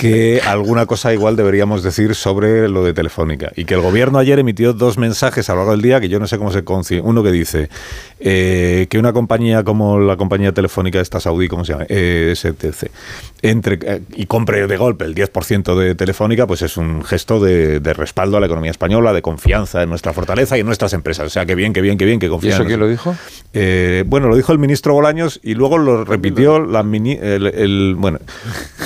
que alguna cosa igual deberíamos decir sobre lo de Telefónica y que el gobierno ayer emitió dos mensajes a lo largo del día que yo no sé cómo se conci uno que dice eh, que una compañía como la compañía telefónica esta saudí, ¿cómo se llama? Eh, STC, entre eh, y compre de golpe el 10% de Telefónica, pues es un gesto de, de respaldo a la economía española, de confianza en nuestra fortaleza y en nuestras empresas. O sea, que bien, que bien, que bien, que ¿Y confían. eso en quién lo dijo? eh, bueno, lo dijo el ministro Bolaños y luego lo repitió la mini- el, el- bueno,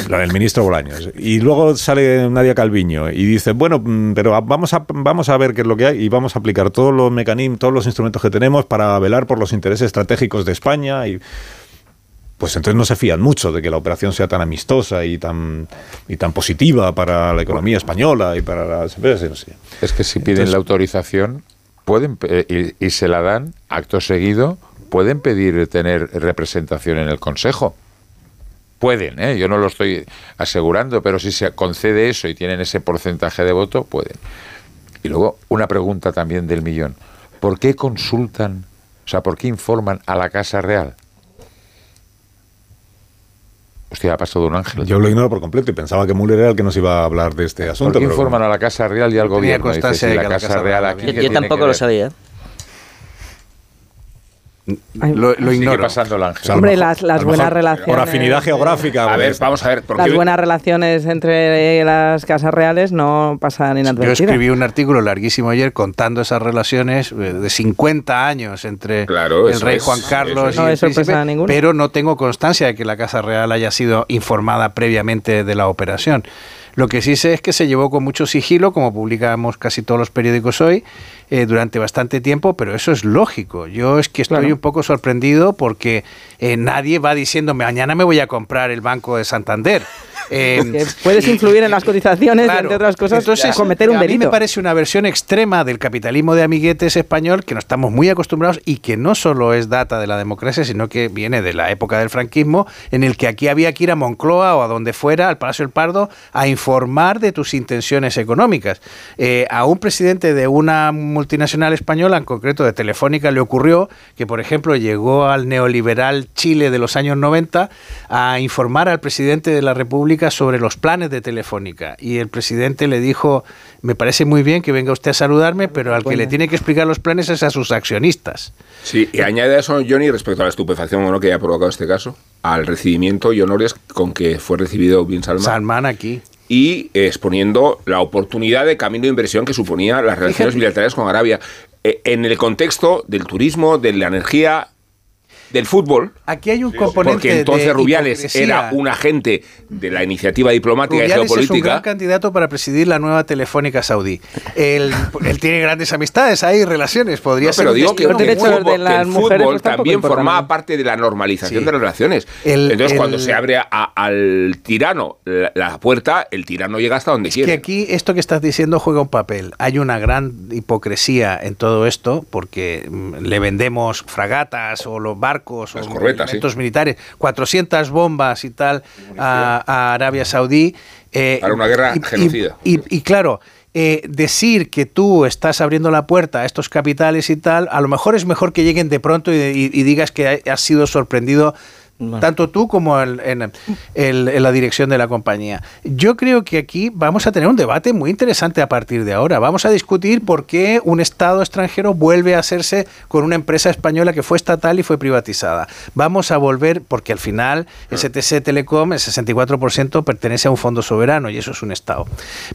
la- el ministro Bolaños. Y luego sale Nadia Calviño y dice, bueno, mm, pero vamos a, vamos a ver qué es lo que hay y vamos a aplicar todos los mecanismos, todos los instrumentos que tenemos para velar por los intereses estratégicos de España y pues entonces no se fían mucho de que la operación sea tan amistosa y tan y tan positiva para la economía española y para las empresas. y no sé. Es que si piden Entonces- la autorización, pueden y, y se la dan, acto seguido, pueden pedir tener representación en el Consejo. Pueden, ¿eh? yo no lo estoy asegurando, pero si se concede eso y tienen ese porcentaje de voto, pueden. Y luego, una pregunta también del millón. ¿Por qué consultan, o sea, por qué informan a la Casa Real? Hostia, ha pasado un ángel. Yo lo ignoro por completo y pensaba que Müller era el que nos iba a hablar de este ¿Por asunto. qué pero- informan a la Casa Real y al gobierno? Dice, constancia si de la que la Casa Casa Real Real aquí. ¿qué Yo tampoco lo ver? sabía. Lo, lo Sigue ignoro. pasando el ángel. Hombre, las, buenas mejor relaciones. Por afinidad geográfica. A ver, vamos a ver. ¿por Las qué- buenas relaciones entre las casas reales no pasan Yo inadvertidas. escribí un artículo larguísimo ayer contando esas relaciones eh, de 50 años entre Claro, el rey es, Juan Carlos eso y No el príncipe, ninguna. pero no tengo constancia de que la Casa Real haya sido informada previamente de la operación. Lo que sí sé es que se llevó con mucho sigilo, como publicamos casi todos los periódicos hoy, eh, durante bastante tiempo, pero eso es lógico. Yo es que estoy Claro. un poco sorprendido porque eh, nadie va diciendo mañana me voy a comprar el Banco de Santander. Eh, Que puedes influir en las cotizaciones y, entre otras cosas, Entonces, cometer un A mí delito. me parece una versión extrema del capitalismo de amiguetes español que no estamos muy acostumbrados y que no solo es data de la democracia, sino que viene de la época del franquismo, en el que aquí había que ir a Moncloa o a donde fuera, al Palacio del Pardo, a informar de tus intenciones económicas. Eh, a un presidente de una multinacional española, en concreto de Telefónica, le ocurrió que, por ejemplo, llegó al neoliberal Chile de los años 90 a informar al presidente de la República sobre los planes de Telefónica. Y el presidente le dijo, me parece muy bien que venga usted a saludarme, pero al que le tiene que explicar los planes es a sus accionistas. Sí, y añade a eso, Johnny, respecto a la estupefacción o no que haya provocado este caso, al recibimiento y honores con que fue recibido Bin Salman. Salman aquí. y exponiendo la oportunidad de camino de inversión que suponía las relaciones bilaterales con Arabia. Eh, en el contexto del turismo, de la energía del fútbol. Aquí hay un componente Porque entonces de Rubiales hipocresía. era un agente de la iniciativa diplomática y Rubiales es un geopolítica. gran candidato para presidir la nueva telefónica saudí. Él, él tiene grandes amistades ahí, relaciones. Podría No, ser pero digo que, que el fútbol, que el mujeres, fútbol pues, también formaba parte de la normalización Sí. de las relaciones. El- Entonces, el- cuando se abre a- al tirano la, la puerta, el tirano llega hasta donde Es que quiere. aquí esto que estás diciendo juega un papel. Hay una gran hipocresía en todo esto porque mm, le vendemos fragatas o los barcos Las o corbetas, elementos militares, 400 bombas y tal a, a Arabia Saudí. eh, Para una guerra y- genocida. Y, y claro, eh, decir que tú estás abriendo la puerta a estos capitales y tal, a lo mejor es mejor que lleguen de pronto y digas que has sido sorprendido tanto tú como el- en, el- en la dirección de la compañía. Yo creo que aquí vamos a tener un debate muy interesante a partir de ahora. Vamos a discutir por qué un Estado extranjero vuelve a hacerse con una empresa española que fue estatal y fue privatizada. Vamos a volver, porque al final STC Telecom, el 64% pertenece a un fondo soberano y eso es un Estado.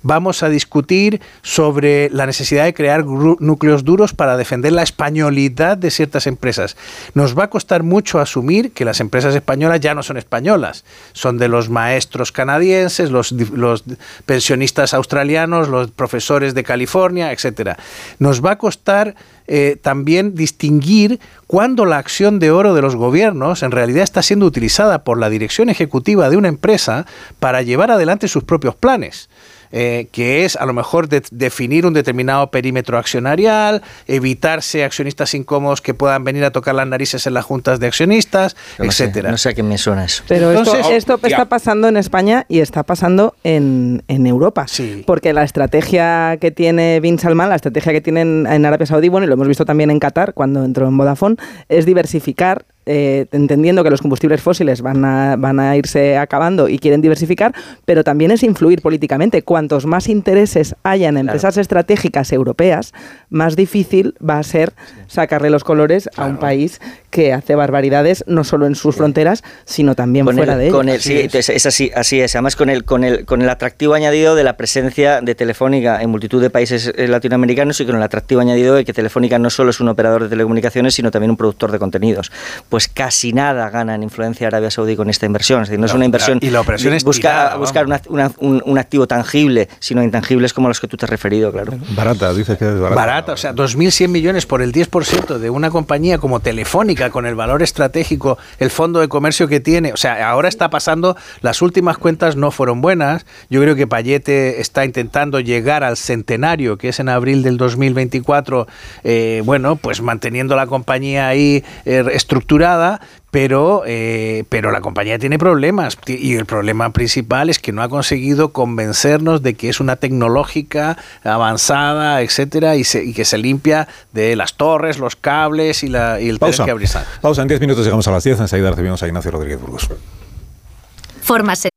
Vamos a discutir sobre la necesidad de crear núcleos duros para defender la españolidad de ciertas empresas. Nos va a costar mucho asumir que las empresas españolas ya no son españolas, son de los maestros canadienses, los, los pensionistas australianos, los profesores de California, etcétera. Nos va a costar eh, también distinguir cuándo la acción de oro de los gobiernos en realidad está siendo utilizada por la dirección ejecutiva de una empresa para llevar adelante sus propios planes. Eh, que es a lo mejor de- definir un determinado perímetro accionarial, evitarse accionistas incómodos que puedan venir a tocar las narices en las juntas de accionistas, No sé, etcétera. no sé a qué me suena eso. Pero Entonces- esto, está pasando en España y está pasando en, en Europa. Porque la estrategia que tiene Bin Salman, la estrategia que tienen en Arabia Saudí, bueno, y lo hemos visto también en Qatar cuando entró en Vodafone, es diversificar. Eh, entendiendo que los combustibles fósiles van a, van a irse acabando y quieren diversificar, pero también es influir políticamente. Cuantos más intereses haya en empresas estratégicas europeas, más difícil va a ser sacarle los colores a un país que hace barbaridades no solo en sus fronteras, sino también Con fuera el- de con ellas. el- sí, es. es así, así es. Además, con el, con, el, con el atractivo añadido de la presencia de Telefónica en multitud de países eh, latinoamericanos y con el atractivo añadido de que Telefónica no solo es un operador de telecomunicaciones, sino también un productor de contenidos. Pues casi nada gana en influencia Arabia Saudí con esta inversión. Es decir, no es una inversión. y la operación es busca- tirada, buscar una- una- un, un activo tangible, sino intangibles como los que tú te has referido, claro. Barata, dices que es barata. Barata, o sea, 2.100 millones por el 10% de una compañía como Telefónica con el valor estratégico, el fondo de comercio que tiene. O sea, ahora está pasando, las últimas cuentas no fueron buenas. Yo creo que Payete está intentando llegar al centenario, que es en abril del 2024, eh, bueno, pues manteniendo la compañía ahí eh, estructurada. Pero, eh, pero la compañía tiene problemas y el problema principal es que no ha conseguido convencernos de que es una tecnológica avanzada, etcétera, y, se- y que se limpia de las torres, los cables y, la, y el tener Pausa. que abrir sa- Pausa, en 10 minutos llegamos a las 10. Enseguida recibimos a Ignacio Rodríguez Burgos. Formas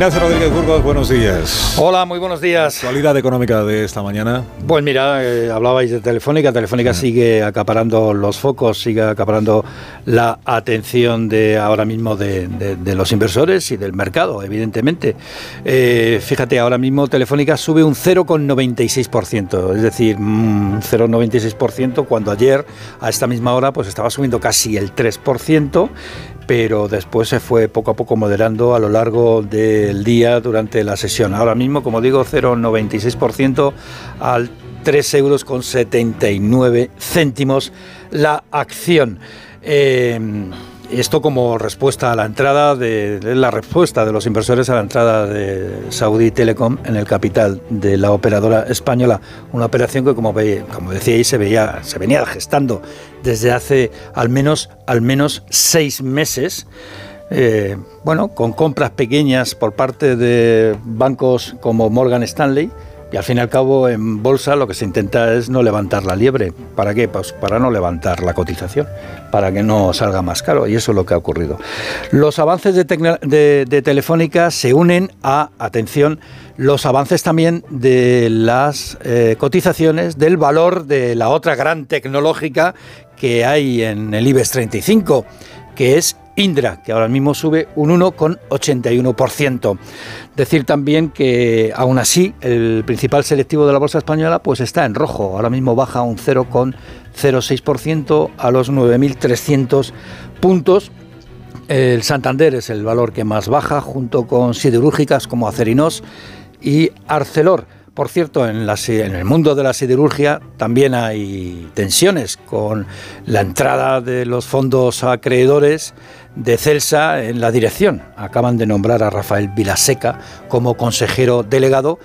Ignacio Rodríguez Burgos, buenos días. Hola, muy buenos días. Actualidad económica de esta mañana. Pues mira, eh, hablabais de Telefónica. Telefónica sigue acaparando los focos, sigue acaparando la atención de ahora mismo de, de- de los inversores y del mercado, evidentemente. Eh, fíjate, ahora mismo Telefónica sube un 0,96%, es decir, mm, 0,96% cuando ayer a esta misma hora pues estaba subiendo casi el 3% pero después se fue poco a poco moderando a lo largo del día durante la sesión. Ahora mismo, como digo, 0,96% al 3 euros con 79 céntimos la acción. Eh, esto como respuesta a la entrada de, la respuesta de los inversores a la entrada de Saudi Telecom en el capital de la operadora española, una operación que como ve, como decíais se veía se venía gestando desde hace al menos al menos seis meses. Eh, bueno, con compras pequeñas por parte de bancos como Morgan Stanley, y al fin y al cabo en bolsa lo que se intenta es no levantar la liebre. ¿Para qué? Pues para no levantar la cotización, para que no salga más caro. Y eso es lo que ha ocurrido. Los avances de, Telefónica se unen a, atención, los avances también de las eh, cotizaciones, del valor de la otra gran tecnológica que hay en el IBEX 35, que es Indra, que ahora mismo sube un 1,81%. Decir también que aún así el principal selectivo de la bolsa española pues está en rojo, ahora mismo baja un 0,06% a los 9.300 puntos. El Santander es el valor que más baja, junto con siderúrgicas como Acerinos y Arcelor. Por cierto, en, el mundo de la siderurgia también hay tensiones con la entrada de los fondos acreedores de Celsa en la dirección. Acaban de nombrar a Rafael Vilaseca como consejero delegado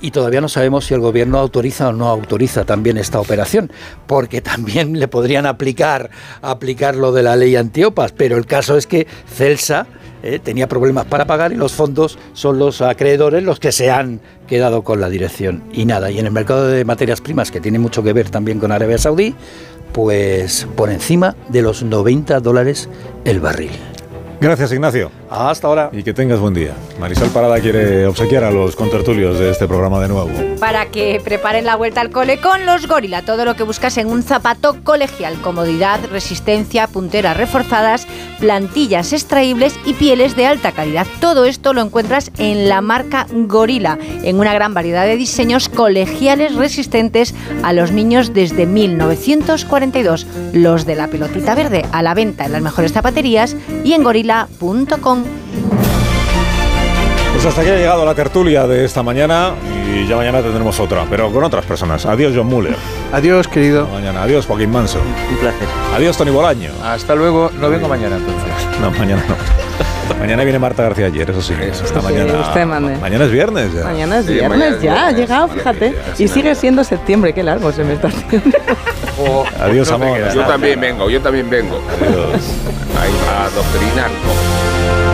y todavía no sabemos si el gobierno autoriza o no autoriza también esta operación, porque también le podrían aplicar, aplicar lo de la ley antiopas, pero el caso es que Celsa eh, tenía problemas para pagar y los fondos son los acreedores los que se han quedado con la dirección. Y nada, y en el mercado de materias primas, que tiene mucho que ver también con Arabia Saudí, pues por encima de los 90 dólares el barril. Gracias, Ignacio. Hasta ahora. Y que tengas buen día. Marisol Parada quiere obsequiar a los contertulios de este programa de nuevo. Para que preparen la vuelta al cole con los gorila. Todo lo que buscas en un zapato colegial. Comodidad, resistencia, punteras reforzadas, plantillas extraíbles y pieles de alta calidad. Todo esto lo encuentras en la marca Gorila, en una gran variedad de diseños colegiales resistentes a los niños desde 1942. Los de la pelotita verde a la venta en las mejores zapaterías y en Pues hasta aquí ha llegado la tertulia de esta mañana y ya mañana tendremos otra, pero con otras personas. Adiós, John Muller. Adiós, querido. Hasta mañana. Adiós, Joaquín Manso. Un placer. Adiós, Tony Bolaño. Hasta luego. No vengo mañana entonces. No, mañana no. mañana viene Marta García ayer, eso sí. Hasta Sí, mañana. usted mande. Mañana es viernes ya. Mañana es Sí, viernes, mañana es ya, ha llegado, fíjate. Y sigue siendo septiembre, qué largo se me está haciendo. Adiós, No amor. Yo también vengo, yo también vengo. Adiós. Ahí a adoctrinar. ¿no?